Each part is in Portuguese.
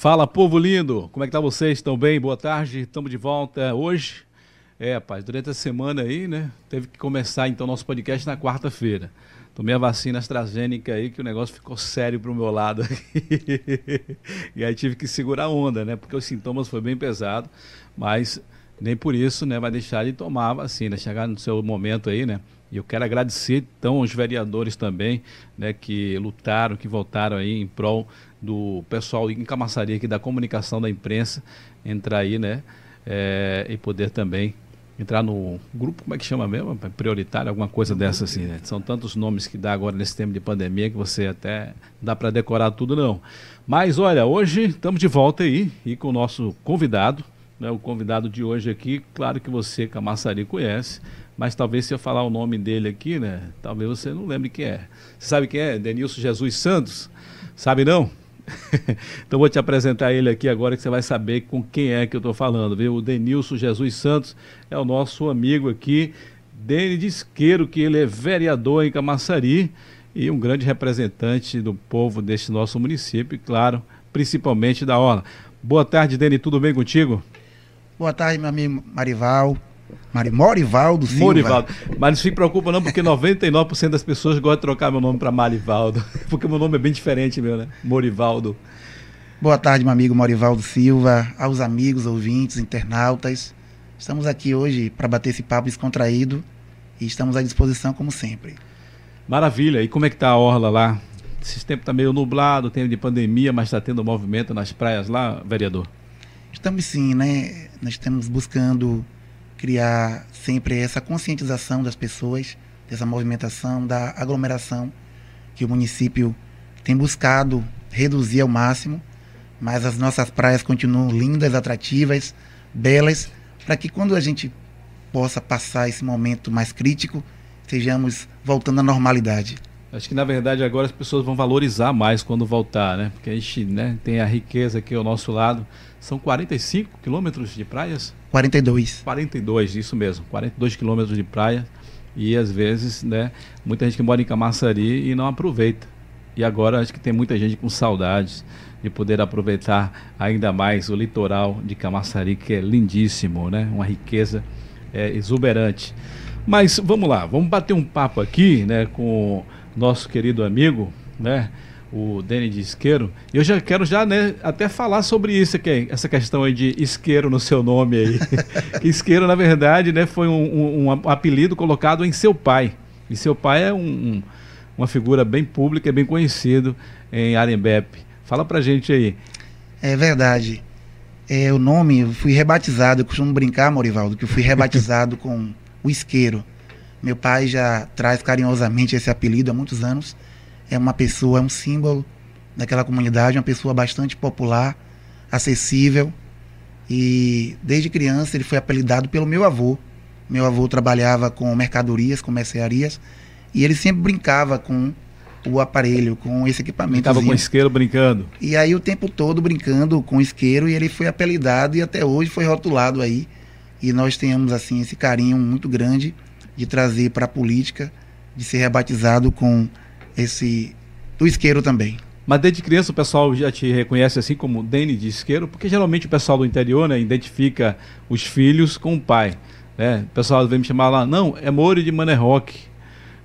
Fala, povo lindo! Como é que tá vocês? Estão bem? Boa tarde, estamos de volta hoje. É, rapaz, durante a semana aí, né, teve que começar então nosso podcast na quarta-feira. Tomei a vacina AstraZeneca aí, que o negócio ficou sério pro meu lado. e aí tive que segurar a onda, né, porque os sintomas foi bem pesado, mas nem por isso, né, vai deixar de tomar a vacina, chegar no seu momento aí, né, e eu quero agradecer então aos vereadores também, né, que lutaram, que votaram aí em prol do pessoal em Camaçaria aqui da comunicação da imprensa entrar aí, né? É, e poder também entrar no grupo, como é que chama mesmo? Prioritário, alguma coisa dessa assim, né? São tantos nomes que dá agora nesse tempo de pandemia que você até dá para decorar tudo não. Mas olha, hoje estamos de volta aí e com o nosso convidado, né? O convidado de hoje aqui, claro que você, Camaçari, conhece, mas talvez se eu falar o nome dele aqui, né? Talvez você não lembre quem é. Você sabe quem é? Denilson Jesus Santos? Sabe não? então vou te apresentar ele aqui agora que você vai saber com quem é que eu estou falando, viu? O Denilson Jesus Santos é o nosso amigo aqui, Dene de Isqueiro, que ele é vereador em Camaçari e um grande representante do povo deste nosso município, e claro, principalmente da Orla. Boa tarde, Dene, tudo bem contigo? Boa tarde, meu amigo Marival. Mari, Morivaldo Silva. Morivaldo. Mas não se preocupa não, porque 99% das pessoas gostam de trocar meu nome para Marivaldo. Porque meu nome é bem diferente, meu, né? Morivaldo. Boa tarde, meu amigo Morivaldo Silva, aos amigos, ouvintes, internautas. Estamos aqui hoje para bater esse papo descontraído e estamos à disposição como sempre. Maravilha. E como é que tá a orla lá? Esse tempo está meio nublado, tempo de pandemia, mas está tendo movimento nas praias lá, vereador? Estamos sim, né? Nós estamos buscando criar sempre essa conscientização das pessoas, dessa movimentação, da aglomeração que o município tem buscado reduzir ao máximo, mas as nossas praias continuam lindas, atrativas, belas, para que quando a gente possa passar esse momento mais crítico, estejamos voltando à normalidade. Acho que na verdade agora as pessoas vão valorizar mais quando voltar, né? Porque a gente né, tem a riqueza aqui ao nosso lado. São 45 quilômetros de praias? 42. 42, isso mesmo. 42 quilômetros de praia. E às vezes, né, muita gente que mora em Camaçari e não aproveita. E agora acho que tem muita gente com saudades de poder aproveitar ainda mais o litoral de Camaçari, que é lindíssimo, né? Uma riqueza é, exuberante. Mas vamos lá, vamos bater um papo aqui, né, com nosso querido amigo, né? O Denis de Isqueiro. Eu já quero já, né, até falar sobre isso aqui, essa questão aí de isqueiro no seu nome aí. isqueiro, na verdade, né, foi um, um, um, apelido colocado em seu pai. E seu pai é um, uma figura bem pública, bem conhecido em Arembepe. Fala pra gente aí. É verdade. É, o nome, eu fui rebatizado, eu costumo brincar, Morivaldo, que eu fui rebatizado com o isqueiro. Meu pai já traz carinhosamente esse apelido há muitos anos. É uma pessoa, é um símbolo daquela comunidade, uma pessoa bastante popular, acessível. E desde criança ele foi apelidado pelo meu avô. Meu avô trabalhava com mercadorias, com mercearias, e ele sempre brincava com o aparelho, com esse equipamento. Estava com isqueiro brincando. E aí o tempo todo brincando com isqueiro e ele foi apelidado e até hoje foi rotulado aí. E nós temos assim esse carinho muito grande de trazer para a política, de ser rebatizado com esse do isqueiro também. Mas desde criança o pessoal já te reconhece assim como Dene de isqueiro, porque geralmente o pessoal do interior né, identifica os filhos com o pai. Né? O pessoal vem me chamar lá, não, é Mori de Manerroque.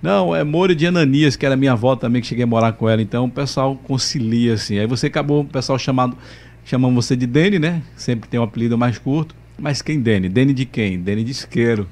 Não, é Mori de Ananias, que era minha avó também, que cheguei a morar com ela. Então o pessoal concilia assim. Aí você acabou, o pessoal chamando, chamando você de Dene, né? Sempre tem um apelido mais curto. Mas quem Dene? Dene de quem? Dene de isqueiro.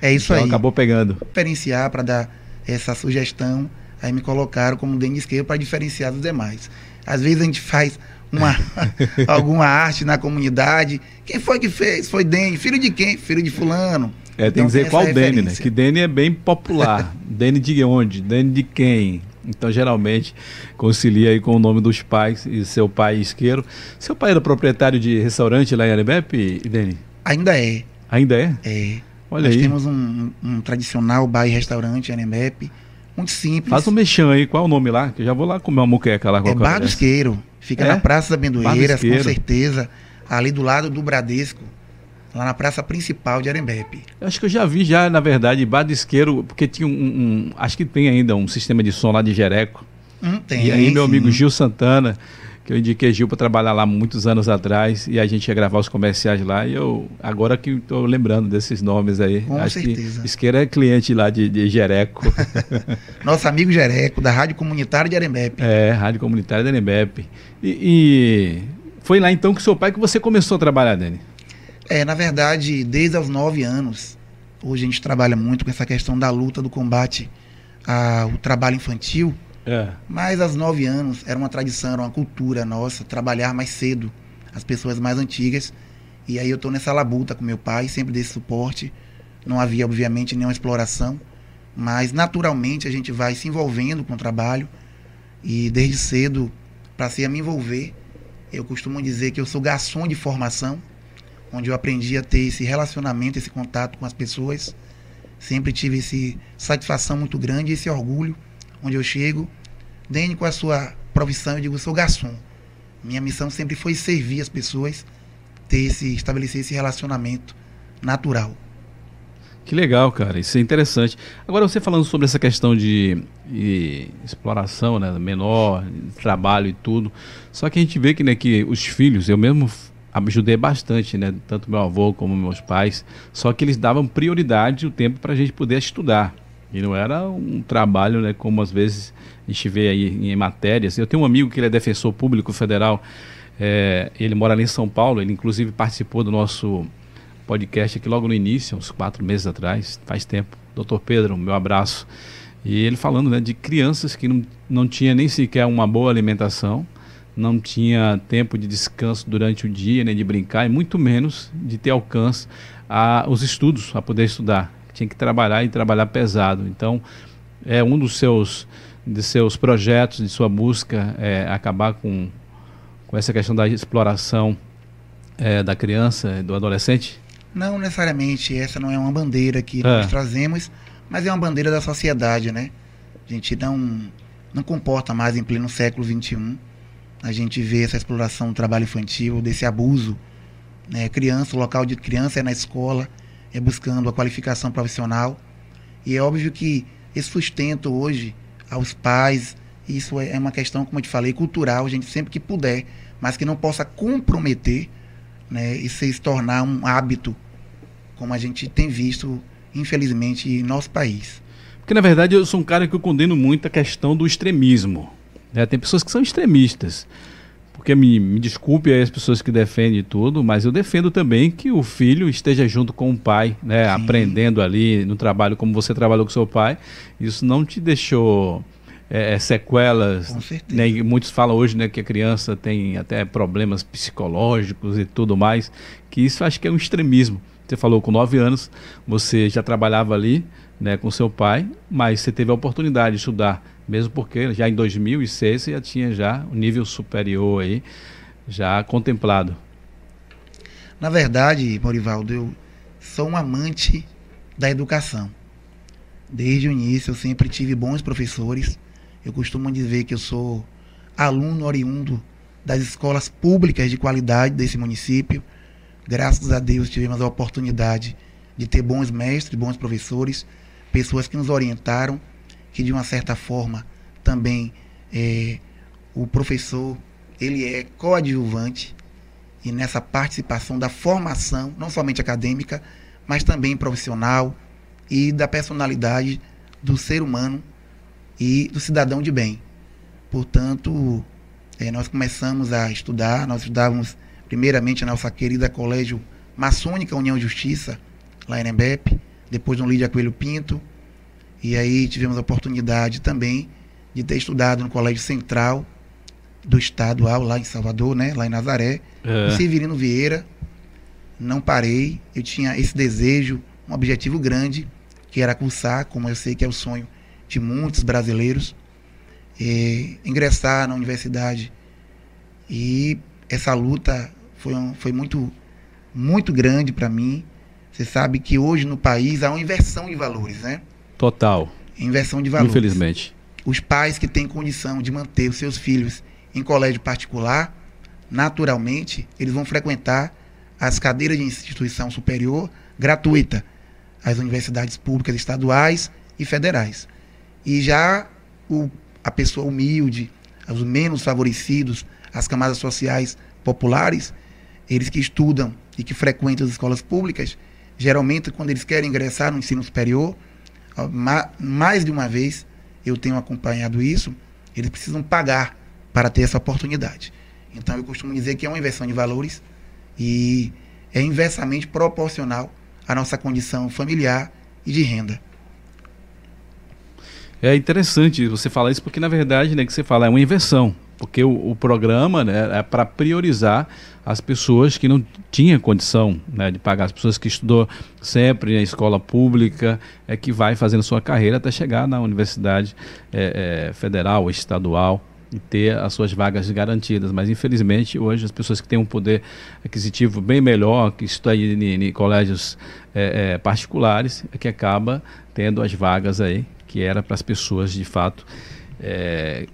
É isso então, aí. Acabou pegando. Diferenciar para dar essa sugestão. Aí me colocaram como dengue isqueiro para diferenciar dos demais. Às vezes a gente faz uma, alguma arte na comunidade. Quem foi que fez? Foi Dene. Filho de quem? Filho de fulano. É, tem então, que dizer qual Dene, né? Que Dene é bem popular. Dene de onde? Dene de quem? Então, geralmente, concilia aí com o nome dos pais e seu pai isqueiro. Seu pai era proprietário de restaurante lá em Arebep, Dene? Ainda é. Ainda é? É. Olha Nós aí. temos um, um tradicional bar e restaurante Anemep, muito simples. Faz um mexão aí, qual é o nome lá? Que eu já vou lá comer uma muqueca lá. É Bar do Isqueiro, fica é? na Praça da Bendoeiras, com certeza, ali do lado do Bradesco, lá na praça principal de Arembepe. Acho que eu já vi já, na verdade, Bar do Isqueiro, porque tinha um, um, acho que tem ainda um sistema de som lá de Jereco. Hum, tem, e aí meu sim. amigo Gil Santana, que eu indiquei Gil para trabalhar lá muitos anos atrás e a gente ia gravar os comerciais lá e eu agora que estou lembrando desses nomes aí. Com Acho certeza. que Isqueira é cliente lá de, de Jereco. Nosso amigo Jereco, da Rádio Comunitária de Arembepe. É, Rádio Comunitária de Arembepe. E, e, foi lá então que seu pai que você começou a trabalhar, Dani? É, na verdade, desde os nove anos, hoje a gente trabalha muito com essa questão da luta, do combate ao trabalho infantil. É. Mas aos nove anos era uma tradição, era uma cultura nossa, trabalhar mais cedo, as pessoas mais antigas. E aí eu estou nessa labuta com meu pai, sempre desse suporte. Não havia, obviamente, nenhuma exploração, mas naturalmente a gente vai se envolvendo com o trabalho. E desde cedo, passei a me envolver. Eu costumo dizer que eu sou garçom de formação, onde eu aprendi a ter esse relacionamento, esse contato com as pessoas. Sempre tive essa satisfação muito grande, esse orgulho onde eu chego. Dene com a sua profissão, eu digo, eu sou garçom. Minha missão sempre foi servir as pessoas, ter esse, estabelecer esse relacionamento natural. Que legal, cara. Isso é interessante. Agora, você falando sobre essa questão de, de exploração, né, menor, trabalho e tudo. Só que a gente vê que, né, que os filhos, eu mesmo ajudei bastante, né, tanto meu avô como meus pais. Só que eles davam prioridade o tempo para a gente poder estudar. E não era um trabalho, né, como às vezes a gente vê aí em matérias. Eu tenho um amigo que ele é defensor público federal, é, ele mora ali em São Paulo, ele inclusive participou do nosso podcast aqui logo no início, uns quatro meses atrás, faz tempo. Doutor Pedro, meu abraço. E ele falando né, de crianças que não, não tinha nem sequer uma boa alimentação, não tinha tempo de descanso durante o dia, nem de brincar, e muito menos de ter alcance a, os estudos, a poder estudar tinha que trabalhar e trabalhar pesado. Então, é um dos seus, de seus projetos, de sua busca, é acabar com, com essa questão da exploração é, da criança, do adolescente? Não necessariamente, essa não é uma bandeira que é. nós trazemos, mas é uma bandeira da sociedade, né? A gente não, não comporta mais em pleno século XXI. A gente vê essa exploração do trabalho infantil, desse abuso. Né? Criança, o local de criança é na escola, é buscando a qualificação profissional. E é óbvio que esse sustento hoje aos pais, isso é uma questão, como eu te falei, cultural, a gente sempre que puder, mas que não possa comprometer né, e se tornar um hábito, como a gente tem visto, infelizmente, em nosso país. Porque, na verdade, eu sou um cara que eu condeno muito a questão do extremismo. Né? Tem pessoas que são extremistas. Porque me, me desculpe as pessoas que defendem tudo, mas eu defendo também que o filho esteja junto com o pai, né? Sim. Aprendendo ali no trabalho como você trabalhou com seu pai. Isso não te deixou é, sequelas. Com certeza. Né? Muitos falam hoje né, que a criança tem até problemas psicológicos e tudo mais. Que isso acho que é um extremismo. Você falou com nove anos, você já trabalhava ali né, com seu pai, mas você teve a oportunidade de estudar mesmo porque já em 2006 já tinha já o um nível superior aí já contemplado. Na verdade, Morivaldo, eu sou um amante da educação. Desde o início eu sempre tive bons professores. Eu costumo dizer que eu sou aluno oriundo das escolas públicas de qualidade desse município. Graças a Deus tivemos a oportunidade de ter bons mestres, bons professores, pessoas que nos orientaram que de uma certa forma também é, o professor ele é coadjuvante e nessa participação da formação, não somente acadêmica, mas também profissional e da personalidade do ser humano e do cidadão de bem. Portanto, é, nós começamos a estudar, nós estudávamos primeiramente na nossa querida Colégio Maçônica União Justiça, lá em Embep, depois no Lídia Coelho Pinto, e aí tivemos a oportunidade também de ter estudado no Colégio Central do Estadual, lá em Salvador, né? lá em Nazaré, é. Severino Vieira. Não parei, eu tinha esse desejo, um objetivo grande, que era cursar, como eu sei que é o sonho de muitos brasileiros, ingressar na universidade. E essa luta foi, um, foi muito, muito grande para mim. Você sabe que hoje no país há uma inversão de valores, né? Total. Inversão de valores. Infelizmente. Os pais que têm condição de manter os seus filhos em colégio particular, naturalmente, eles vão frequentar as cadeiras de instituição superior gratuita, as universidades públicas estaduais e federais. E já o, a pessoa humilde, os menos favorecidos, as camadas sociais populares, eles que estudam e que frequentam as escolas públicas, geralmente quando eles querem ingressar no ensino superior, mais de uma vez eu tenho acompanhado isso, eles precisam pagar para ter essa oportunidade. Então eu costumo dizer que é uma inversão de valores e é inversamente proporcional à nossa condição familiar e de renda. É interessante você falar isso porque na verdade, né, que você fala é uma inversão, porque o, o programa né, é para priorizar as pessoas que não tinham condição né, de pagar, as pessoas que estudou sempre na escola pública, é que vai fazendo sua carreira até chegar na universidade é, é, federal, estadual e ter as suas vagas garantidas. Mas infelizmente hoje as pessoas que têm um poder aquisitivo bem melhor, que estão aí em, em colégios é, é, particulares, é que acaba tendo as vagas aí que era para as pessoas de fato é,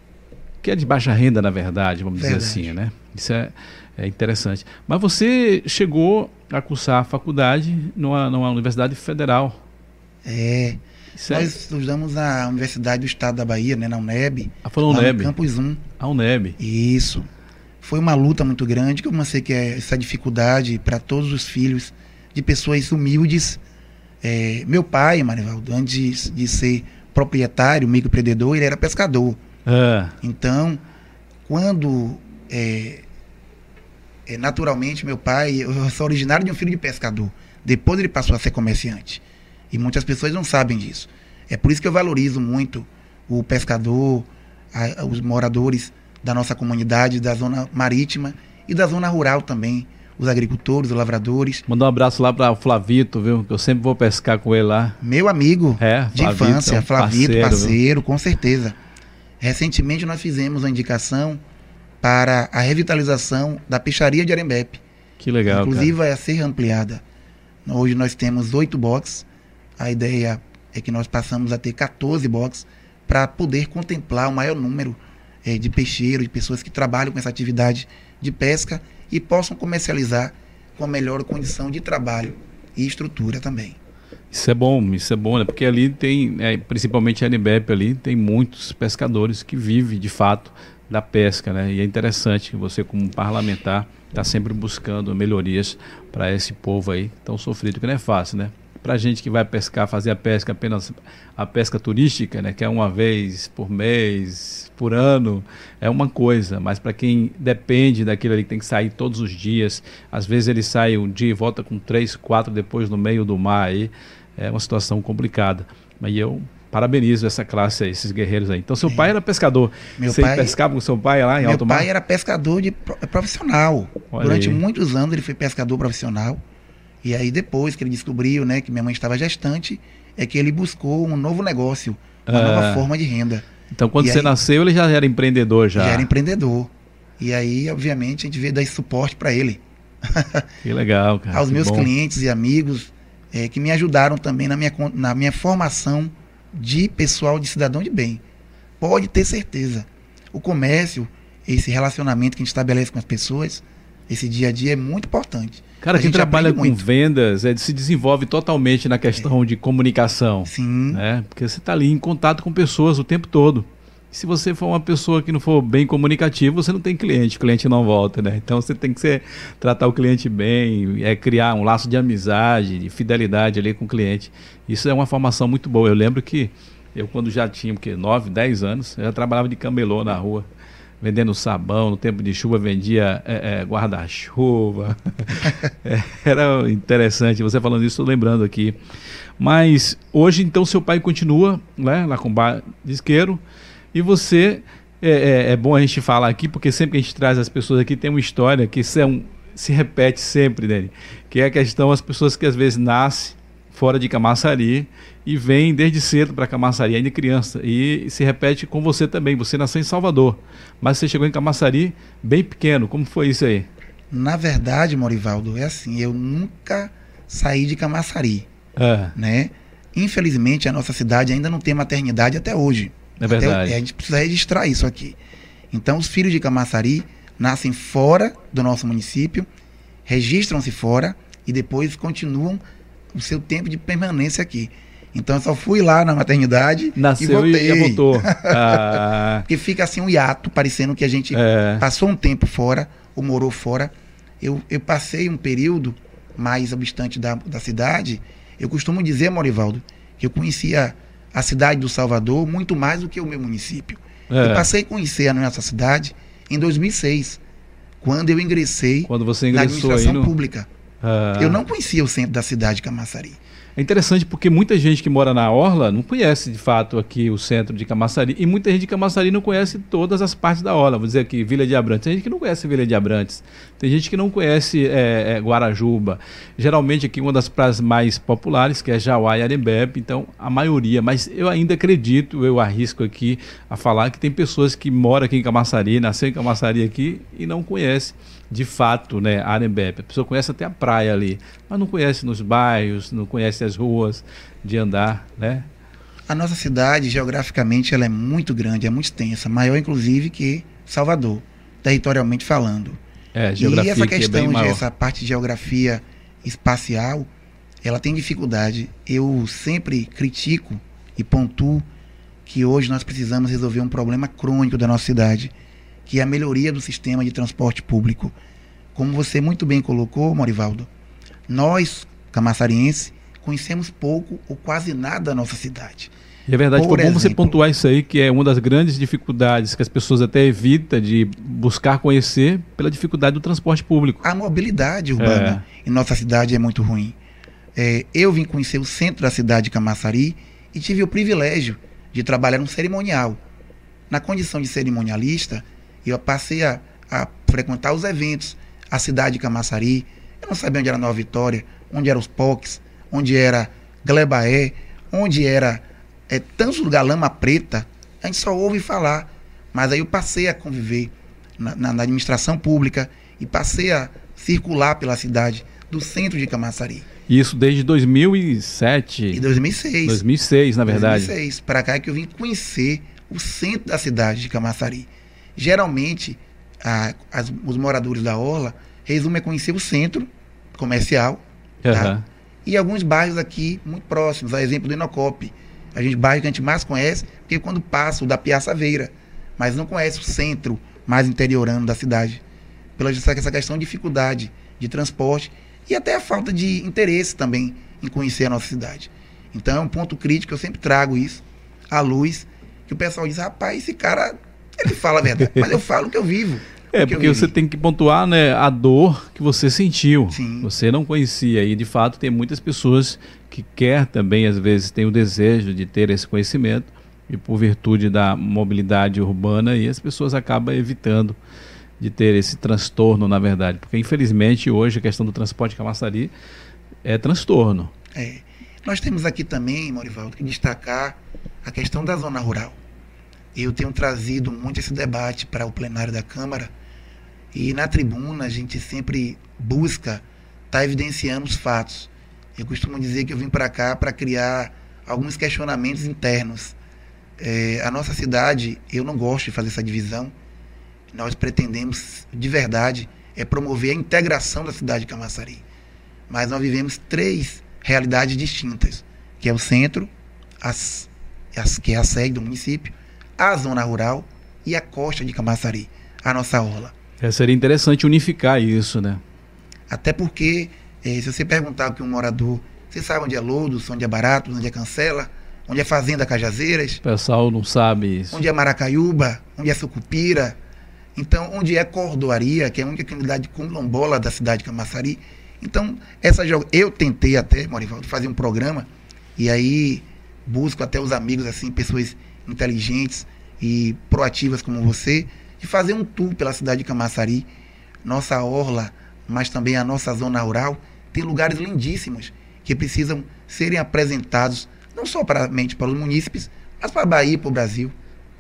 que é de baixa renda na verdade, vamos verdade. dizer assim, né? Isso é, é interessante. Mas você chegou a cursar a faculdade numa, numa universidade federal. É. Certo. Nós estudamos na Universidade do Estado da Bahia, né, na UNEB. Ah, falou UNEB. Campus 1. A UNEB. Isso. Foi uma luta muito grande, que eu sei que é essa dificuldade para todos os filhos de pessoas humildes. É, meu pai, Marivaldo, antes de ser proprietário, microempreendedor, ele era pescador. Ah. Então, quando é, é, naturalmente meu pai, eu sou originário de um filho de pescador. Depois ele passou a ser comerciante. E muitas pessoas não sabem disso. É por isso que eu valorizo muito o pescador, a, os moradores da nossa comunidade, da zona marítima e da zona rural também, os agricultores, os lavradores. Mandar um abraço lá para o Flavito, viu? Que eu sempre vou pescar com ele lá. Meu amigo é, de infância, é um Flavito, parceiro, parceiro com certeza. Recentemente nós fizemos uma indicação para a revitalização da peixaria de Arembepe. Que legal. Inclusive cara. vai ser ampliada. Hoje nós temos oito boxes a ideia é que nós passamos a ter 14 boxes para poder contemplar o maior número é, de peixeiros, de pessoas que trabalham com essa atividade de pesca e possam comercializar com a melhor condição de trabalho e estrutura também. Isso é bom, isso é bom, né? Porque ali tem, é, principalmente a NBEP ali, tem muitos pescadores que vivem de fato da pesca, né? E é interessante que você, como parlamentar, está sempre buscando melhorias para esse povo aí tão sofrido, que não é fácil, né? para gente que vai pescar, fazer a pesca apenas a pesca turística, né, que é uma vez por mês, por ano, é uma coisa, mas para quem depende daquilo ali que tem que sair todos os dias, às vezes ele sai um dia e volta com três, quatro depois no meio do mar aí, é uma situação complicada. Mas eu parabenizo essa classe aí, esses guerreiros aí. Então seu é. pai era pescador. Meu Você pai, pescava com seu pai lá em Meu alto mar? pai era pescador de profissional. Olha Durante aí. muitos anos ele foi pescador profissional. E aí depois que ele descobriu, né, que minha mãe estava gestante, é que ele buscou um novo negócio, uma nova ah. forma de renda. Então quando e você aí, nasceu ele já era empreendedor já? Já era empreendedor. E aí, obviamente, a gente veio dar suporte para ele. Que legal, cara. Aos meus bom. clientes e amigos é, que me ajudaram também na minha, na minha formação de pessoal de cidadão de bem. Pode ter certeza. O comércio, esse relacionamento que a gente estabelece com as pessoas, esse dia a dia é muito importante. Cara, quem trabalha com muito. vendas é, se desenvolve totalmente na questão é. de comunicação. Sim. Né? Porque você está ali em contato com pessoas o tempo todo. Se você for uma pessoa que não for bem comunicativa, você não tem cliente, o cliente não volta, né? Então você tem que ser, tratar o cliente bem, é criar um laço de amizade, de fidelidade ali com o cliente. Isso é uma formação muito boa. Eu lembro que eu, quando já tinha o quê, 9, 10 anos, eu já trabalhava de camelô na rua vendendo sabão, no tempo de chuva vendia é, é, guarda-chuva. é, era interessante, você falando isso, lembrando aqui. Mas hoje, então, seu pai continua né, lá com bar de isqueiro e você. É, é, é, bom a gente falar aqui, porque sempre que a gente traz as pessoas aqui, tem uma história que são, se repete sempre, né? Que é a questão das pessoas que às vezes nascem fora de Camaçari e vem desde cedo para Camaçari, ainda criança. E se repete com você também. Você nasceu em Salvador, mas você chegou em Camaçari bem pequeno. Como foi isso aí? Na verdade, Morivaldo, é assim, eu nunca saí de Camaçari. É. Né? Infelizmente, a nossa cidade ainda não tem maternidade até hoje. É verdade. Até, a gente precisa registrar isso aqui. Então, os filhos de Camaçari nascem fora do nosso município, registram-se fora e depois continuam o seu tempo de permanência aqui. Então eu só fui lá na maternidade Nasceu e voltei. e voltou. Ah, Porque fica assim um hiato, parecendo que a gente é. passou um tempo fora, ou morou fora. Eu, eu passei um período mais obstante da, da cidade. Eu costumo dizer, Morivaldo, que eu conhecia a cidade do Salvador muito mais do que o meu município. Eu É. passei a conhecer a nossa cidade em 2006, quando eu ingressei Quando você na ingressou aí administração no... pública. Ah. Eu não conhecia o centro da cidade de Camaçari. É interessante porque muita gente que mora na Orla não conhece de fato aqui o centro de Camaçari e muita gente de Camaçari não conhece todas as partes da Orla. Vou dizer aqui, Vila de Abrantes. Tem gente que não conhece Vila de Abrantes. Tem gente que não conhece é, é, Guarajuba. Geralmente aqui uma das praias mais populares, que é Jauá e Arembebe. Então, a maioria. Mas eu ainda acredito, eu arrisco aqui a falar que tem pessoas que moram aqui em Camaçari, nasceu em Camaçari aqui e não conhece de fato, né, Arembebe. A pessoa conhece até a praia ali, mas não conhece nos bairros, não conhece as ruas de andar, né? A nossa cidade, geograficamente, ela é muito grande, é muito extensa, maior inclusive que Salvador, territorialmente falando. É, E geografia essa aqui é questão bem de maior. essa parte de geografia espacial, ela tem dificuldade. Eu sempre critico e pontuo que hoje nós precisamos resolver um problema crônico da nossa cidade, que é a melhoria do sistema de transporte público. Como você muito bem colocou, Morivaldo, nós, camaçarienses, conhecemos pouco ou quase nada da nossa cidade. E é verdade, Por foi bom você pontuar isso aí, que é uma das grandes dificuldades que as pessoas até evitam de buscar conhecer pela dificuldade do transporte público. A mobilidade urbana em nossa cidade é muito ruim. É, eu vim conhecer o centro da cidade de Camaçari e tive o privilégio de trabalhar num cerimonial. Na condição de cerimonialista, eu passei a, a frequentar os eventos, a cidade de Camaçari. Eu não sabia onde era Nova Vitória, onde eram os POCs, onde era Glebaé, onde era é, tantos lugares, Lama Preta. A gente só ouve falar. Mas aí eu passei a conviver na, na- na administração pública e passei a circular pela cidade do centro de Camaçari. E isso desde 2007, Em 2006. 2006, na verdade. 2006, para cá é que eu vim conhecer o centro da cidade de Camaçari. Geralmente, a- as- os moradores da Orla resumem conhecer o centro comercial tá? Aham. e alguns bairros aqui muito próximos, a exemplo do Inocope. A gente, bairro que a gente mais conhece, porque quando passa o da Piaçaveira, mas não conhece o centro mais interiorano da cidade. Pela essa questão de dificuldade de transporte e até a falta de interesse também em conhecer a nossa cidade. Então é um ponto crítico, eu sempre trago isso à luz, que o pessoal diz, rapaz, esse cara, ele fala a verdade, mas eu falo o que eu vivo. É, porque você tem que pontuar né, a dor que você sentiu. Sim. Você não conhecia. E, de fato, tem muitas pessoas que quer também, às vezes, tem o desejo de ter esse conhecimento. E, por virtude da mobilidade urbana, e as pessoas acabam evitando de ter esse transtorno, na verdade. Porque, infelizmente, hoje a questão do transporte de Camaçari é transtorno. É. Nós temos aqui também, Morivaldo, que destacar a questão da zona rural. Eu tenho trazido muito esse debate para o plenário da Câmara e na tribuna a gente sempre busca estar evidenciando os fatos. Eu costumo dizer que eu vim para cá para criar alguns questionamentos internos. É, a nossa cidade, eu não gosto de fazer essa divisão. Nós pretendemos, de verdade, é promover a integração da cidade de Camaçari. Mas nós vivemos três realidades distintas, que é o centro, as, as, que é a sede do município, a zona rural e a costa de Camaçari, a nossa orla. É, seria interessante unificar isso, né? Até porque, eh, se você perguntar para um morador, você sabe onde é Lourdes, onde é Baratos, onde é Cancela, onde é Fazenda Cajazeiras, O pessoal não sabe isso. onde é Maracaiúba, onde é Sucupira, então onde é Cordoaria, que é a única comunidade quilombola da cidade de Camaçari. Então, essa eu tentei até, Morivaldo, fazer um programa e aí busco até os amigos assim, pessoas inteligentes e proativas como você, de fazer um tour pela cidade de Camaçari, nossa orla, mas também a nossa zona rural, tem lugares lindíssimos que precisam serem apresentados não só para, mente para os munícipes, mas para a Bahia e para o Brasil.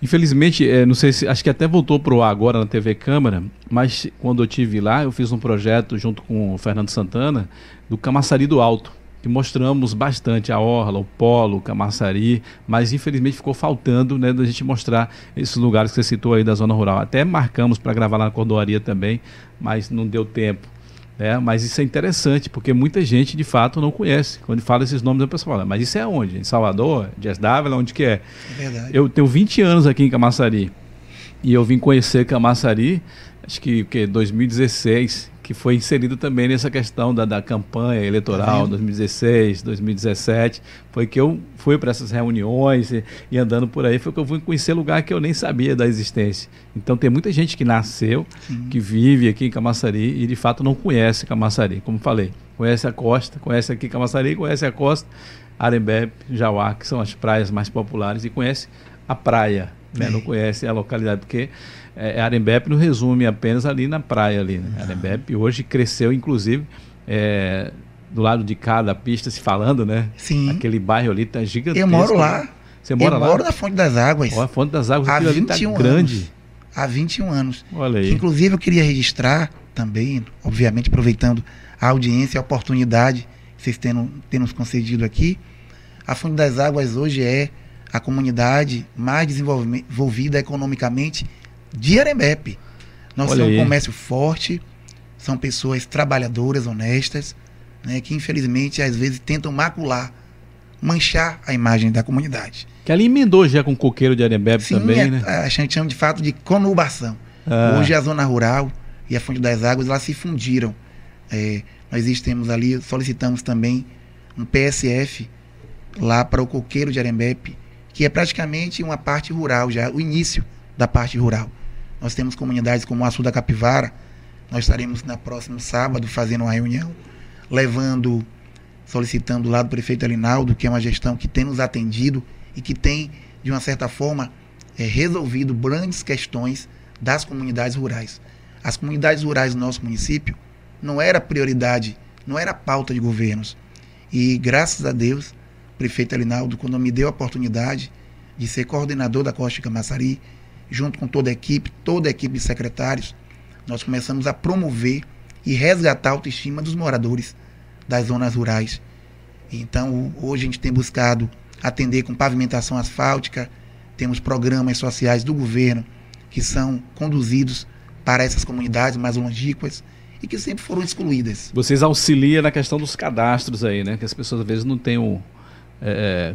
Infelizmente, é, não sei se acho que até voltou pro ar agora na TV Câmara, mas quando eu tive lá, eu fiz um projeto junto com o Fernando Santana do Camaçari do Alto, que mostramos bastante a orla, o polo, o Camaçari, mas infelizmente ficou faltando, né, da gente mostrar esses lugares que você citou aí da zona rural. Até marcamos para gravar lá na Cordoaria também, mas não deu tempo. É, mas isso é interessante, porque muita gente de fato não conhece. Quando fala esses nomes, a pessoa fala, mas isso é onde? Em Salvador? Dias Dávila? Onde que é? É verdade. Eu tenho 20 anos aqui em Camaçari. E eu vim conhecer Camaçari, acho que, que 2016, que foi inserido também nessa questão da, da campanha eleitoral, Tá 2016, 2017. Foi que eu fui para essas reuniões e, e andando por aí, foi que eu fui conhecer lugar que eu nem sabia da existência. Então tem muita gente que nasceu, que vive aqui em Camaçari e de fato não conhece Camaçari, como falei. Conhece a costa, conhece aqui Camaçari, conhece a costa, Arembebe, Jauá, que são as praias mais populares, e conhece a praia, né? Não conhece a localidade, porque é, Arembebe não resume apenas ali na praia ali. Né? Arembebe hoje cresceu, inclusive, é, do lado de cá da pista, se falando, né? Sim. Aquele bairro ali tá gigantesco. Eu moro lá. Você mora eu lá? moro na Fonte das Águas Ó, a Fonte das Águas, há aquilo ali tá 21 grande. anos. Há 21 anos. Olha aí. inclusive eu queria registrar também, obviamente aproveitando a audiência e a oportunidade que vocês têm, nos concedido aqui. A Fonte das Águas hoje é a comunidade mais desenvolvida economicamente de Arembepe. Nós Olha temos aí. um comércio forte, são pessoas trabalhadoras, honestas, né, que infelizmente às vezes tentam macular, manchar a imagem da comunidade. Que ali emendou já com o coqueiro de Arembebe Sim, também, é, né? a gente chama de fato de conurbação. Ah. Hoje a zona rural e a fonte das águas elas se fundiram. É, nós temos ali, solicitamos também um PSF lá para o coqueiro de Arembepe, que é praticamente uma parte rural já, o início da parte rural. Nós temos comunidades como o Açu da Capivara, nós estaremos na próximo sábado fazendo uma reunião, levando, solicitando lá do prefeito Alinaldo, que é uma gestão que tem nos atendido e que tem, de uma certa forma, é, resolvido grandes questões das comunidades rurais. As comunidades rurais do nosso município não era prioridade, não era pauta de governos. E graças a Deus, o prefeito Alinaldo, quando me deu a oportunidade de ser coordenador da Costa de Camaçari, junto com toda a equipe, toda a equipe de secretários, nós começamos a promover e resgatar a autoestima dos moradores das zonas rurais. Então, hoje a gente tem buscado atender com pavimentação asfáltica, temos programas sociais do governo que são conduzidos para essas comunidades mais longínquas e que sempre foram excluídas. Vocês auxiliam na questão dos cadastros aí, né? Que as pessoas às vezes não têm o, é,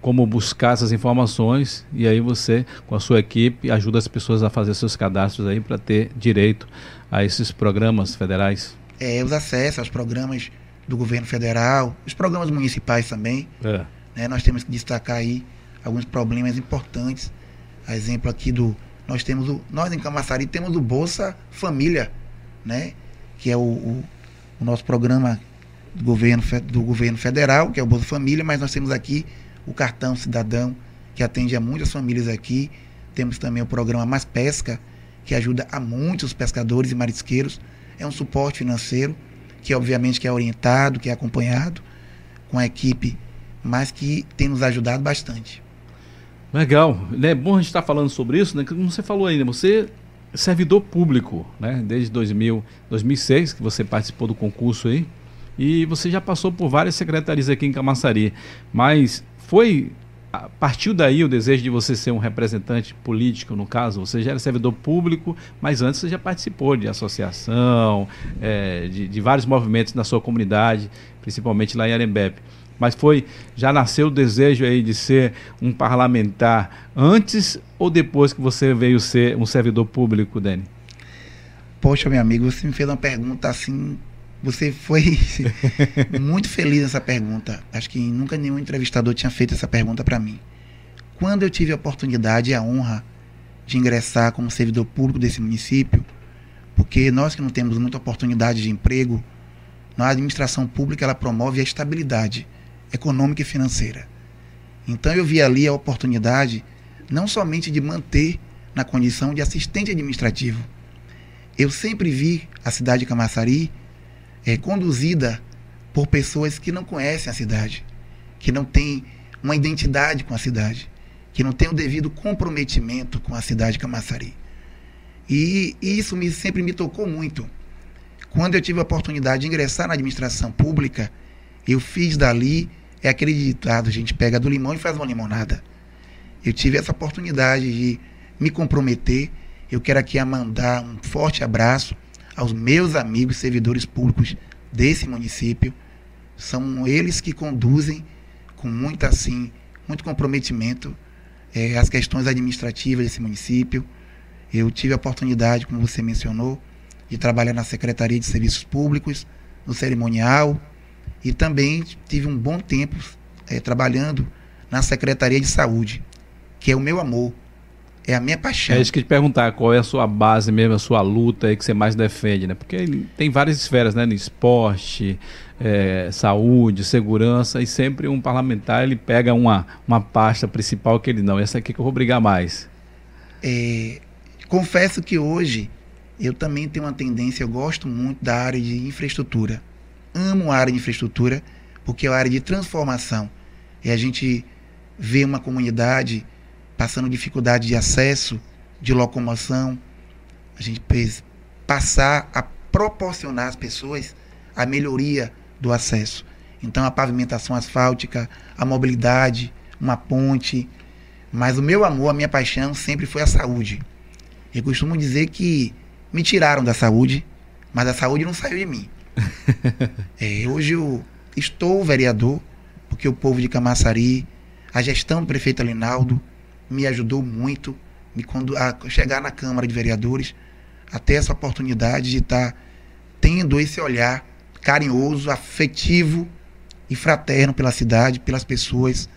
como buscar essas informações e aí você, com a sua equipe, ajuda as pessoas a fazer seus cadastros aí para ter direito a esses programas federais. É, os acessos aos programas do governo federal, os programas municipais também. É. né? Nós temos que destacar aí alguns problemas importantes. A exemplo aqui do. Nós temos o. Nós em Camaçari temos o Bolsa Família, né? Que é o, o, o nosso programa do governo, do governo federal, que é o Bolsa Família, mas nós temos aqui o cartão cidadão, que atende a muitas famílias aqui. Temos também o programa Mais Pesca, que ajuda a muitos pescadores e marisqueiros. É um suporte financeiro, que obviamente que é orientado, que é acompanhado com a equipe, mas que tem nos ajudado bastante. Legal. É bom a gente estar falando sobre isso, né? Como você falou ainda, você é servidor público, né? Desde 2000, 2006 que você participou do concurso aí. E você já passou por várias secretarias aqui em Camaçari. Mas foi partiu daí o desejo de você ser um representante político, no caso? Você já era servidor público, mas antes você já participou de associação, eh, de, de vários movimentos na sua comunidade, principalmente lá em Arembepe. Mas foi, já nasceu o desejo aí de ser um parlamentar antes ou depois que você veio ser um servidor público, Dani? Poxa, meu amigo, você me fez uma pergunta assim. Você foi muito feliz nessa pergunta. Acho que nunca nenhum entrevistador tinha feito essa pergunta para mim. Quando eu tive a oportunidade e a honra de ingressar como servidor público desse município, porque nós que não temos muita oportunidade de emprego, na administração pública ela promove a estabilidade econômica e financeira. Então eu vi ali a oportunidade não somente de manter na condição de assistente administrativo. Eu sempre vi a cidade de Camaçari é, conduzida por pessoas que não conhecem a cidade, que não têm uma identidade com a cidade, que não têm o devido comprometimento com a cidade de Camaçari. E isso me, sempre me tocou muito. Quando eu tive a oportunidade de ingressar na administração pública, eu fiz dali, é aquele ditado, a gente pega do limão e faz uma limonada. Eu tive essa oportunidade de me comprometer. Eu quero aqui mandar um forte abraço aos meus amigos servidores públicos desse município. São eles que conduzem com muito assim, muito comprometimento é, as questões administrativas desse município. Eu tive a oportunidade, como você mencionou, de trabalhar na Secretaria de Serviços Públicos, no cerimonial, e também tive um bom tempo é, trabalhando na Secretaria de Saúde, que é o meu amor, é a minha paixão. É isso que te perguntar, qual é a sua base mesmo, a sua luta aí que você mais defende, né? Porque tem várias esferas, né? No esporte, é, saúde, segurança, e sempre um parlamentar ele pega uma, uma pasta principal que ele não, essa aqui que eu vou brigar mais. É, confesso que hoje eu também tenho uma tendência, eu gosto muito da área de infraestrutura. Amo a área de infraestrutura, porque é a área de transformação. E a gente vê uma comunidade passando dificuldade de acesso, de locomoção, a gente precisa passar a proporcionar às pessoas a melhoria do acesso. Então, a pavimentação asfáltica, a mobilidade, uma ponte. Mas o meu amor, a minha paixão sempre foi a saúde. Eu costumo dizer que me tiraram da saúde, mas a saúde não saiu de mim. é, hoje eu estou vereador, porque o povo de Camaçari, a gestão do prefeito Alinaldo, me ajudou muito me quando, a chegar na Câmara de Vereadores, até essa oportunidade de estar tá tendo esse olhar carinhoso, afetivo e fraterno pela cidade, pelas pessoas.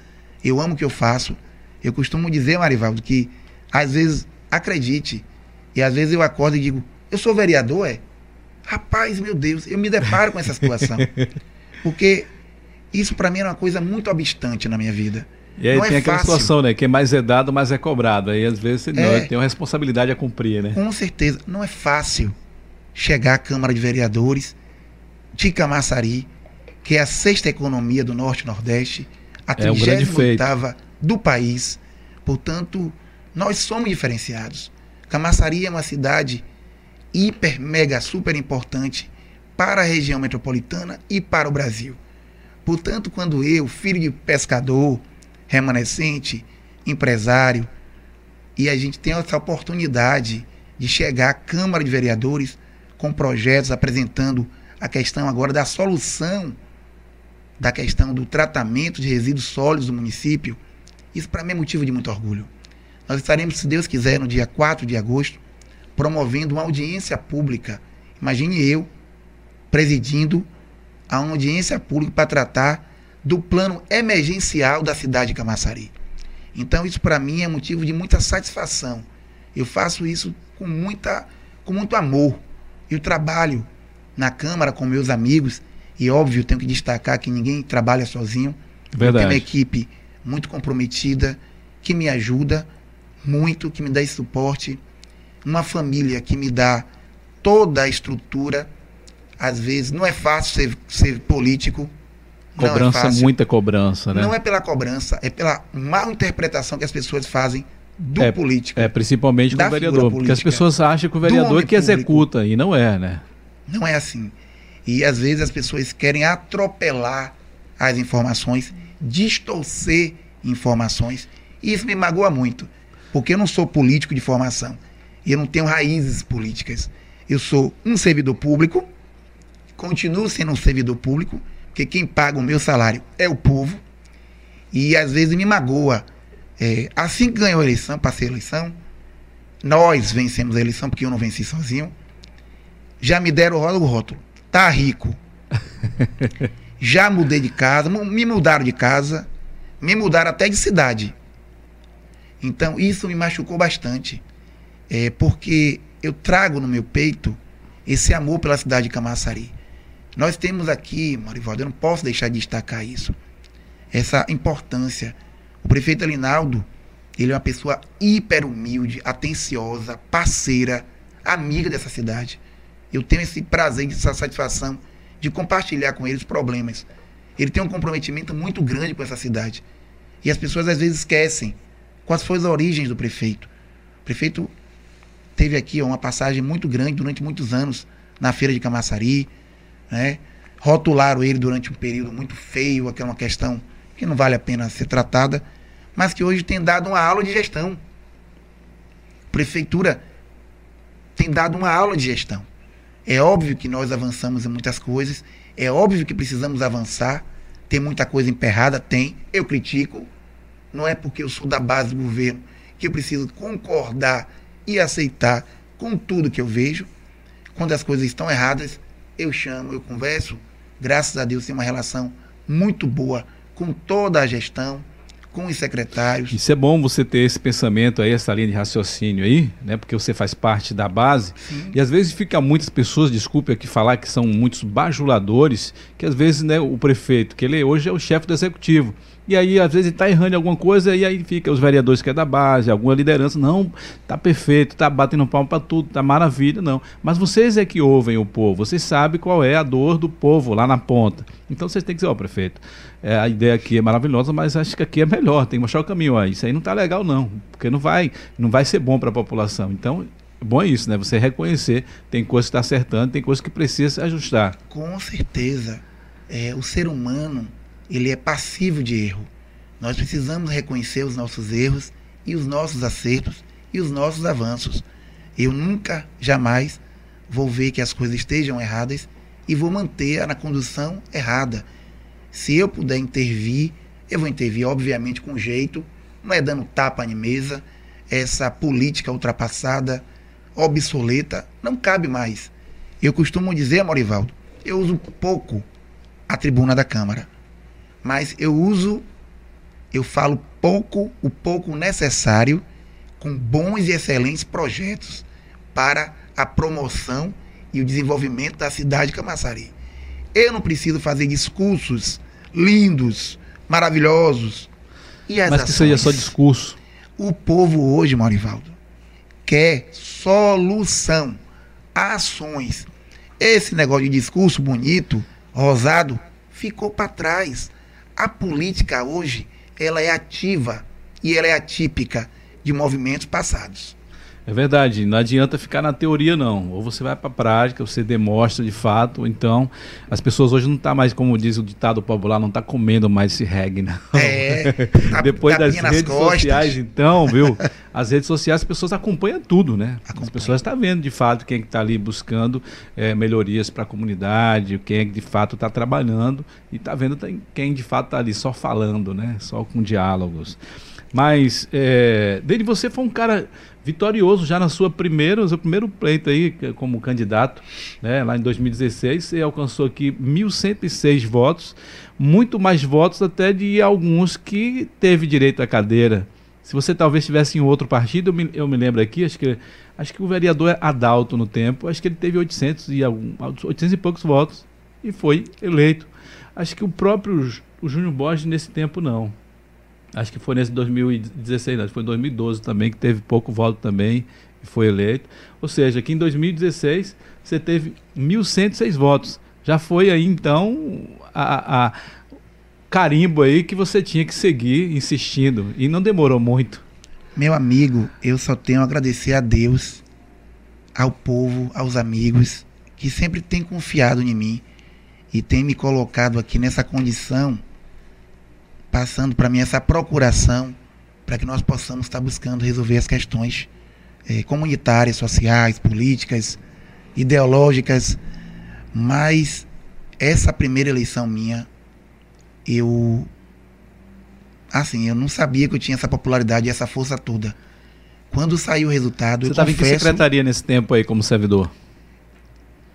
Eu amo o que eu faço. Eu costumo dizer, Marivaldo, que às vezes, acredite, e às vezes eu acordo e digo, eu sou vereador, é? Rapaz, meu Deus, eu me deparo com essa situação. Porque isso para mim era uma coisa muito obstante na minha vida. E aí não tem é aquela fácil. situação, né? Quem é mais é dado, mais é cobrado. Aí às vezes não, é, tem uma responsabilidade a cumprir, né? Com certeza. Não é fácil chegar à Câmara de Vereadores de Camaçari, que é a sexta economia do Norte e Nordeste, a 38 é um do país. Portanto, nós somos diferenciados. Camaçari é uma cidade hiper, mega, super importante para a região metropolitana e para o Brasil. Portanto, quando eu, filho de pescador, remanescente, empresário, e a gente tem essa oportunidade de chegar à Câmara de Vereadores com projetos apresentando a questão agora da solução da questão do tratamento de resíduos sólidos do município. Isso para mim é motivo de muito orgulho. Nós estaremos, se Deus quiser, no dia 4 de agosto, promovendo uma audiência pública. Imagine eu presidindo a audiência pública para tratar do plano emergencial da cidade de Camaçari. Então isso para mim é motivo de muita satisfação. Eu faço isso com muita com muito amor. Eu trabalho na Câmara com meus amigos e óbvio tenho que destacar que ninguém trabalha sozinho. Verdade. Eu tenho uma equipe muito comprometida que me ajuda muito, que me dá esse suporte, uma família que me dá toda a estrutura. Às vezes não é fácil ser, ser político, Cobrança, é muita cobrança, né? Não é pela cobrança, é pela mal interpretação que as pessoas fazem do é, político. É, principalmente com o vereador. Porque as pessoas acham que o vereador é que executa, e não é, né? Não é assim. E às vezes as pessoas querem atropelar as informações, distorcer informações. E isso me magoa muito. Porque eu não sou político de formação. E eu não tenho raízes políticas. Eu sou um servidor público, continuo sendo um servidor público porque quem paga o meu salário é o povo, e às vezes me magoa. É, assim que ganhou a eleição, passei a eleição, nós vencemos a eleição, porque eu não venci sozinho, já me deram o rótulo, tá rico. já mudei de casa, me mudaram de casa, me mudaram até de cidade. Então isso me machucou bastante, é, porque eu trago no meu peito esse amor pela cidade de Camaçari. Nós temos aqui, Marivaldo, eu não posso deixar de destacar isso, essa importância. O prefeito Alinaldo, ele é uma pessoa hiper humilde, atenciosa, parceira, amiga dessa cidade. Eu tenho esse prazer, essa satisfação de compartilhar com ele os problemas. Ele tem um comprometimento muito grande com essa cidade. E as pessoas às vezes esquecem quais foram as origens do prefeito. O prefeito teve aqui uma passagem muito grande durante muitos anos na feira de Camaçari, né? Rotularam ele durante um período muito feio, aquela questão que não vale a pena ser tratada, mas que hoje tem dado uma aula de gestão. Prefeitura tem dado uma aula de gestão. É óbvio que nós avançamos em muitas coisas, é óbvio que precisamos avançar. Tem muita coisa emperrada? Tem. Eu critico. Não é porque eu sou da base do governo que eu preciso concordar e aceitar com tudo que eu vejo. Quando as coisas estão erradas, eu chamo, eu converso. Graças a Deus, tem uma relação muito boa com toda a gestão com os secretários. Isso é bom você ter esse pensamento aí, essa linha de raciocínio aí, né? Porque você faz parte da base. Sim. E às vezes fica muitas pessoas, desculpe aqui falar que são muitos bajuladores, que às vezes, né, o prefeito, que ele hoje é o chefe do executivo. E aí, às vezes, está errando em alguma coisa, e aí fica os vereadores que é da base, alguma liderança, não, tá perfeito, tá batendo palmo para tudo, tá maravilha, não. Mas vocês é que ouvem o povo, vocês sabem qual é a dor do povo lá na ponta. Então vocês têm que dizer, ó, oh, prefeito, é, a ideia aqui é maravilhosa, mas acho que aqui é melhor, tem que mostrar o caminho. Ó, isso aí não tá legal, não, porque não vai, não vai ser bom para a população. Então, bom é isso, né? Você reconhecer, tem coisa que está acertando, tem coisa que precisa ajustar. Com certeza. É, o ser humano ele é passivo de erro. Nós precisamos reconhecer os nossos erros e os nossos acertos e os nossos avanços. Eu nunca, jamais vou ver que as coisas estejam erradas e vou manter na condução errada. Se eu puder intervir, eu vou intervir, obviamente, com jeito, não é dando tapa na mesa. Essa política ultrapassada, obsoleta, não cabe mais. Eu costumo dizer, Morivaldo, eu uso pouco a tribuna da Câmara mas eu uso, eu falo pouco, o pouco necessário, com bons e excelentes projetos para a promoção e o desenvolvimento da cidade de Camaçari. Eu não preciso fazer discursos lindos, maravilhosos. E as Mas ações, que seja só discurso. O povo hoje, Maurivaldo, quer solução, ações. Esse negócio de discurso bonito, rosado, ficou para trás. A política hoje, ela é ativa e ela é atípica de movimentos passados. É verdade, não adianta ficar na teoria não. Ou você vai para a prática, você demonstra de fato. Então, as pessoas hoje não estão tá mais, como diz o ditado popular, não está comendo mais esse reggae, não. É. Tá, Depois das redes costas. sociais, então, viu? As redes sociais, as pessoas acompanham tudo, né? Acompanha. As pessoas estão tá vendo de fato quem está ali buscando é, melhorias para a comunidade, quem é de fato está trabalhando e está vendo quem de fato está ali só falando, né? Só com diálogos. Mas, é, Dele, você foi um cara vitorioso já na sua primeira, seu primeiro pleito aí como candidato, né, lá em 2016, você alcançou aqui 1.106 votos, muito mais votos até de alguns que teve direito à cadeira. Se você talvez estivesse em outro partido, eu me, eu me, lembro aqui, acho que, acho que o vereador é Adalto no tempo, acho que ele teve 800 e, algum, 800 e poucos votos e foi eleito. Acho que o próprio o Júnior Borges nesse tempo não. Acho que foi nesse 2016, não, foi em 2012 também, que teve pouco voto também e foi eleito. Ou seja, aqui em 2016 você teve 1.106 votos. Já foi aí então a, a carimbo aí que você tinha que seguir insistindo e não demorou muito. Meu amigo, eu só tenho a agradecer a Deus, ao povo, aos amigos que sempre têm confiado em mim e têm me colocado aqui nessa condição passando para mim essa procuração para que nós possamos estar buscando resolver as questões eh, comunitárias, sociais, políticas, ideológicas. Mas essa primeira eleição minha, eu. Assim, eu não sabia que eu tinha essa popularidade e essa força toda. Quando saiu o resultado. Você estava confesso, em que secretaria nesse tempo aí como servidor?